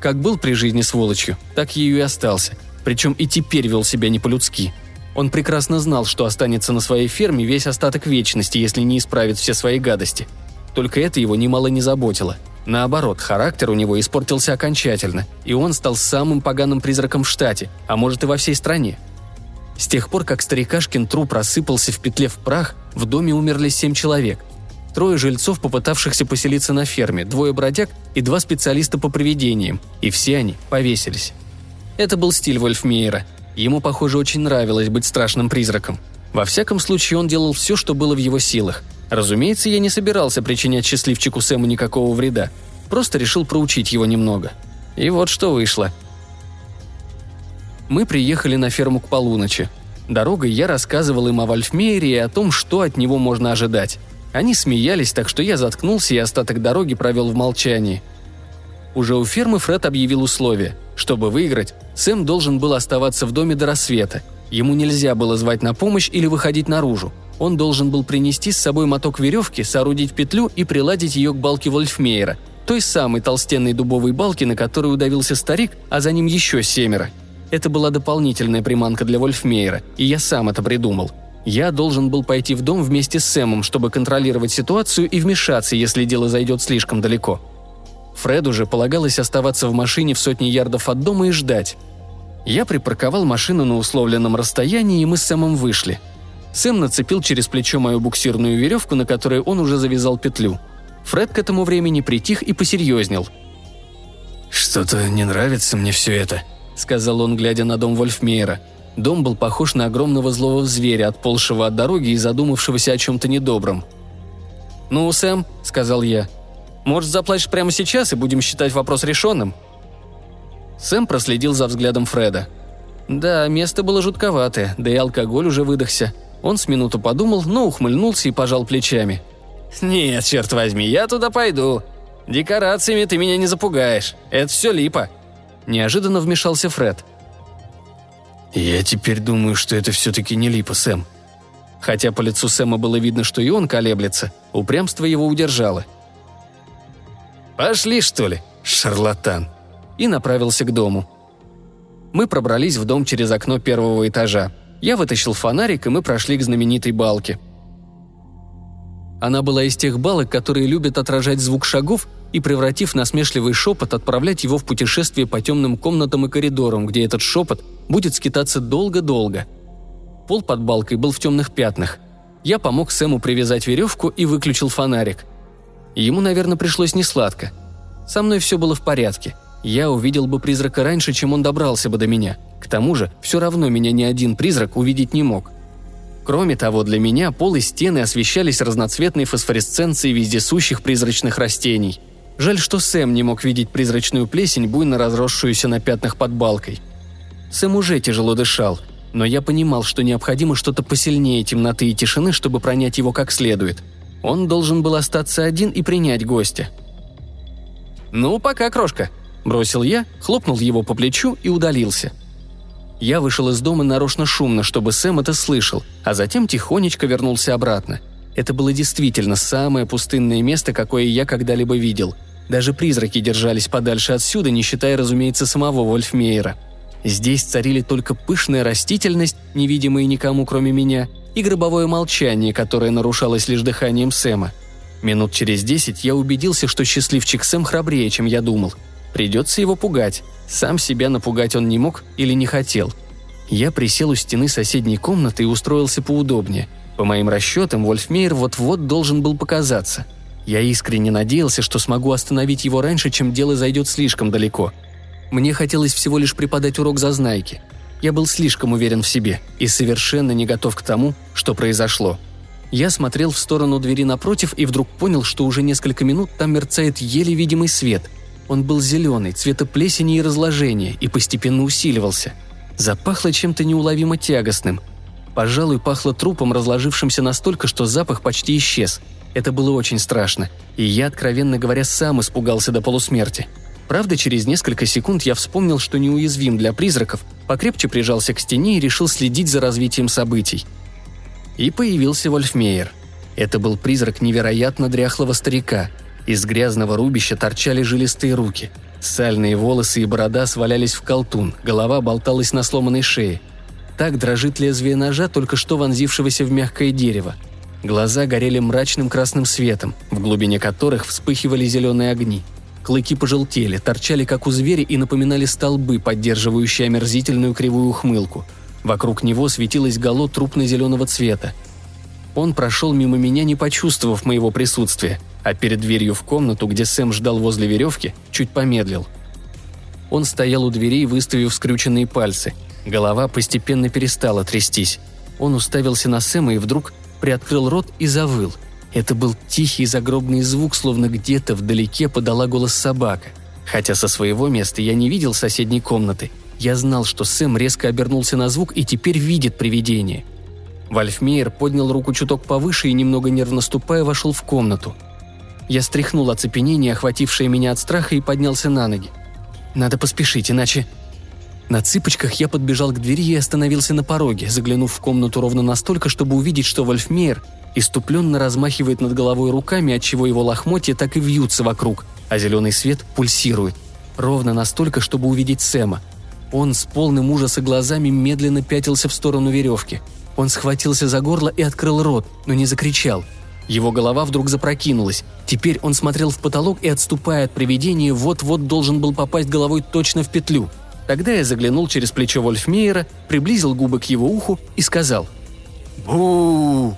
Как был при жизни сволочью, так ею и остался. Причем и теперь вел себя не по-людски – он прекрасно знал, что останется на своей ферме весь остаток вечности, если не исправит все свои гадости. Только это его немало не заботило. Наоборот, характер у него испортился окончательно, и он стал самым поганым призраком в штате, а может и во всей стране. С тех пор, как старикашкин труп рассыпался в петле в прах, в доме умерли семь человек. Трое жильцов, попытавшихся поселиться на ферме, двое бродяг и два специалиста по привидениям, и все они повесились. Это был стиль Вольфмейера – Ему, похоже, очень нравилось быть страшным призраком. Во всяком случае, он делал все, что было в его силах. Разумеется, я не собирался причинять счастливчику Сэму никакого вреда. Просто решил проучить его немного. И вот что вышло. Мы приехали на ферму к полуночи. Дорогой я рассказывал им о Вольфмейере и о том, что от него можно ожидать. Они смеялись, так что я заткнулся и остаток дороги провел в молчании. Уже у фермы Фред объявил условия. Чтобы выиграть, Сэм должен был оставаться в доме до рассвета. Ему нельзя было звать на помощь или выходить наружу. Он должен был принести с собой моток веревки, соорудить петлю и приладить ее к балке Вольфмейера, той самой толстенной дубовой балке, на которой удавился старик, а за ним еще семеро. Это была дополнительная приманка для Вольфмейера, и я сам это придумал. Я должен был пойти в дом вместе с Сэмом, чтобы контролировать ситуацию и вмешаться, если дело зайдет слишком далеко – Фреду же полагалось оставаться в машине в сотни ярдов от дома и ждать. Я припарковал машину на условленном расстоянии, и мы с Сэмом вышли. Сэм нацепил через плечо мою буксирную веревку, на которой он уже завязал петлю. Фред к этому времени притих и посерьезнел. «Что-то не нравится мне все это», — сказал он, глядя на дом Вольфмейера. Дом был похож на огромного злого зверя, отползшего от дороги и задумавшегося о чем-то недобром. «Ну, Сэм», — сказал я, может, заплатишь прямо сейчас и будем считать вопрос решенным?» Сэм проследил за взглядом Фреда. Да, место было жутковатое, да и алкоголь уже выдохся. Он с минуту подумал, но ухмыльнулся и пожал плечами. «Нет, черт возьми, я туда пойду. Декорациями ты меня не запугаешь. Это все липа». Неожиданно вмешался Фред. «Я теперь думаю, что это все-таки не липа, Сэм». Хотя по лицу Сэма было видно, что и он колеблется, упрямство его удержало – «Пошли, что ли, шарлатан!» и направился к дому. Мы пробрались в дом через окно первого этажа. Я вытащил фонарик, и мы прошли к знаменитой балке. Она была из тех балок, которые любят отражать звук шагов и, превратив насмешливый шепот, отправлять его в путешествие по темным комнатам и коридорам, где этот шепот будет скитаться долго-долго. Пол под балкой был в темных пятнах. Я помог Сэму привязать веревку и выключил фонарик – Ему, наверное, пришлось несладко. Со мной все было в порядке. Я увидел бы призрака раньше, чем он добрался бы до меня. К тому же, все равно меня ни один призрак увидеть не мог. Кроме того, для меня пол и стены освещались разноцветной фосфоресценцией вездесущих призрачных растений. Жаль, что Сэм не мог видеть призрачную плесень, буйно разросшуюся на пятнах под балкой. Сэм уже тяжело дышал, но я понимал, что необходимо что-то посильнее темноты и тишины, чтобы пронять его как следует – он должен был остаться один и принять гостя. «Ну, пока, крошка», – бросил я, хлопнул его по плечу и удалился. Я вышел из дома нарочно шумно, чтобы Сэм это слышал, а затем тихонечко вернулся обратно. Это было действительно самое пустынное место, какое я когда-либо видел. Даже призраки держались подальше отсюда, не считая, разумеется, самого Вольфмейера. Здесь царили только пышная растительность, невидимая никому, кроме меня – и гробовое молчание, которое нарушалось лишь дыханием Сэма. Минут через десять я убедился, что счастливчик Сэм храбрее, чем я думал. Придется его пугать. Сам себя напугать он не мог или не хотел. Я присел у стены соседней комнаты и устроился поудобнее. По моим расчетам, Вольфмейер вот-вот должен был показаться. Я искренне надеялся, что смогу остановить его раньше, чем дело зайдет слишком далеко. Мне хотелось всего лишь преподать урок зазнайки – я был слишком уверен в себе и совершенно не готов к тому, что произошло. Я смотрел в сторону двери напротив и вдруг понял, что уже несколько минут там мерцает еле видимый свет. Он был зеленый, цвета плесени и разложения, и постепенно усиливался. Запахло чем-то неуловимо тягостным. Пожалуй, пахло трупом, разложившимся настолько, что запах почти исчез. Это было очень страшно, и я, откровенно говоря, сам испугался до полусмерти. Правда, через несколько секунд я вспомнил, что неуязвим для призраков, покрепче прижался к стене и решил следить за развитием событий. И появился Вольфмейер. Это был призрак невероятно дряхлого старика. Из грязного рубища торчали жилистые руки. Сальные волосы и борода свалялись в колтун, голова болталась на сломанной шее – так дрожит лезвие ножа, только что вонзившегося в мягкое дерево. Глаза горели мрачным красным светом, в глубине которых вспыхивали зеленые огни. Клыки пожелтели, торчали как у зверя и напоминали столбы, поддерживающие омерзительную кривую ухмылку. Вокруг него светилось гало трупно-зеленого цвета. Он прошел мимо меня, не почувствовав моего присутствия, а перед дверью в комнату, где Сэм ждал возле веревки, чуть помедлил. Он стоял у дверей, выставив скрюченные пальцы, Голова постепенно перестала трястись. Он уставился на Сэма и вдруг приоткрыл рот и завыл. Это был тихий загробный звук, словно где-то вдалеке подала голос собака. Хотя со своего места я не видел соседней комнаты. Я знал, что Сэм резко обернулся на звук и теперь видит привидение. Вальфмейер поднял руку чуток повыше и, немного нервно ступая, вошел в комнату. Я стряхнул оцепенение, охватившее меня от страха, и поднялся на ноги. «Надо поспешить, иначе...» На цыпочках я подбежал к двери и остановился на пороге, заглянув в комнату ровно настолько, чтобы увидеть, что Вольфмейер иступленно размахивает над головой руками, отчего его лохмотья так и вьются вокруг, а зеленый свет пульсирует. Ровно настолько, чтобы увидеть Сэма. Он с полным ужаса глазами медленно пятился в сторону веревки. Он схватился за горло и открыл рот, но не закричал. Его голова вдруг запрокинулась. Теперь он смотрел в потолок и, отступая от привидения, вот-вот должен был попасть головой точно в петлю – Тогда я заглянул через плечо Вольфмейера, приблизил губы к его уху и сказал бу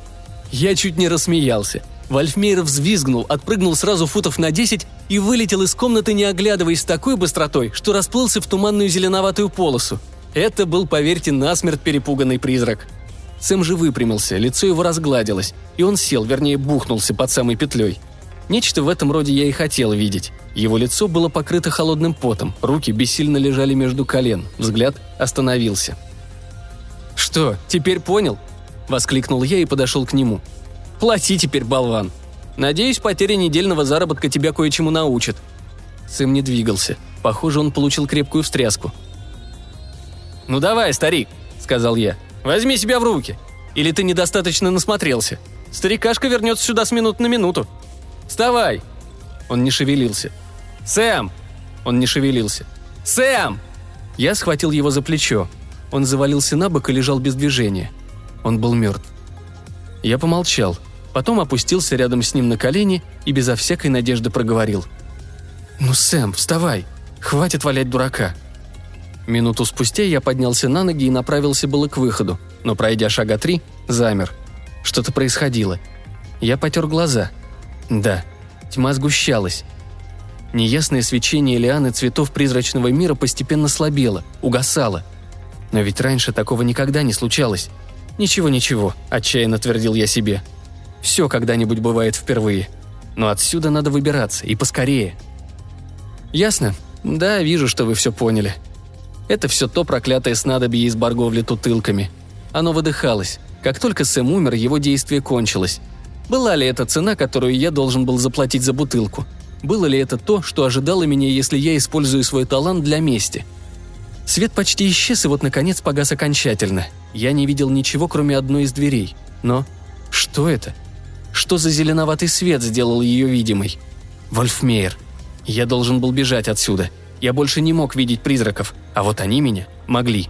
Я чуть не рассмеялся. Вольфмейер взвизгнул, отпрыгнул сразу футов на десять и вылетел из комнаты, не оглядываясь с такой быстротой, что расплылся в туманную зеленоватую полосу. Это был, поверьте, насмерть перепуганный призрак. Сэм же выпрямился, лицо его разгладилось, и он сел, вернее, бухнулся под самой петлей – Нечто в этом роде я и хотел видеть. Его лицо было покрыто холодным потом, руки бессильно лежали между колен, взгляд остановился. «Что, теперь понял?» – воскликнул я и подошел к нему. «Плати теперь, болван. Надеюсь, потеря недельного заработка тебя кое-чему научит». Сэм не двигался. Похоже, он получил крепкую встряску. «Ну давай, старик», – сказал я. «Возьми себя в руки. Или ты недостаточно насмотрелся. Старикашка вернется сюда с минут на минуту. Вставай!» Он не шевелился. «Сэм!» Он не шевелился. «Сэм!» Я схватил его за плечо. Он завалился на бок и лежал без движения. Он был мертв. Я помолчал, потом опустился рядом с ним на колени и безо всякой надежды проговорил. «Ну, Сэм, вставай! Хватит валять дурака!» Минуту спустя я поднялся на ноги и направился было к выходу, но, пройдя шага три, замер. Что-то происходило. Я потер глаза – да, тьма сгущалась. Неясное свечение лианы цветов призрачного мира постепенно слабело, угасало. Но ведь раньше такого никогда не случалось. «Ничего-ничего», – отчаянно твердил я себе. «Все когда-нибудь бывает впервые. Но отсюда надо выбираться, и поскорее». «Ясно? Да, вижу, что вы все поняли. Это все то проклятое снадобье из Барговли тутылками. Оно выдыхалось. Как только Сэм умер, его действие кончилось. Была ли это цена, которую я должен был заплатить за бутылку? Было ли это то, что ожидало меня, если я использую свой талант для мести? Свет почти исчез, и вот, наконец, погас окончательно. Я не видел ничего, кроме одной из дверей. Но что это? Что за зеленоватый свет сделал ее видимой? Вольфмейер. Я должен был бежать отсюда. Я больше не мог видеть призраков, а вот они меня могли.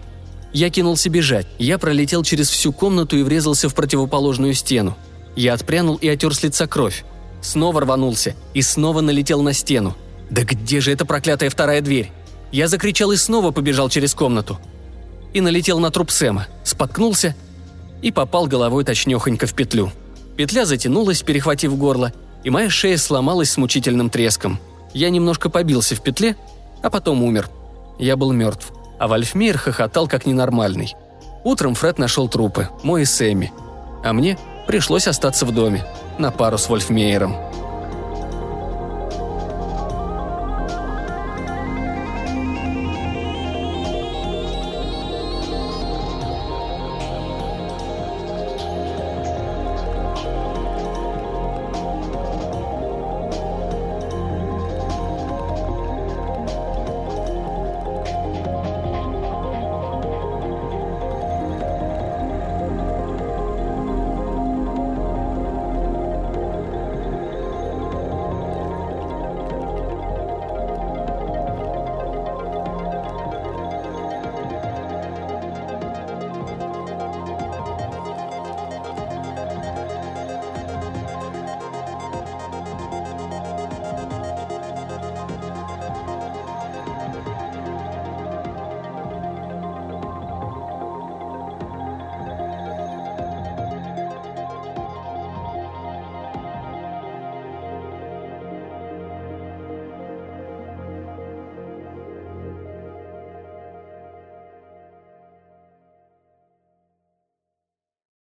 Я кинулся бежать. Я пролетел через всю комнату и врезался в противоположную стену. Я отпрянул и отер с лица кровь. Снова рванулся и снова налетел на стену. «Да где же эта проклятая вторая дверь?» Я закричал и снова побежал через комнату. И налетел на труп Сэма, споткнулся и попал головой точнёхонько в петлю. Петля затянулась, перехватив горло, и моя шея сломалась с мучительным треском. Я немножко побился в петле, а потом умер. Я был мертв, а Вальфмейер хохотал как ненормальный. Утром Фред нашел трупы, мой и Сэмми. А мне Пришлось остаться в доме, на пару с Вольфмейером.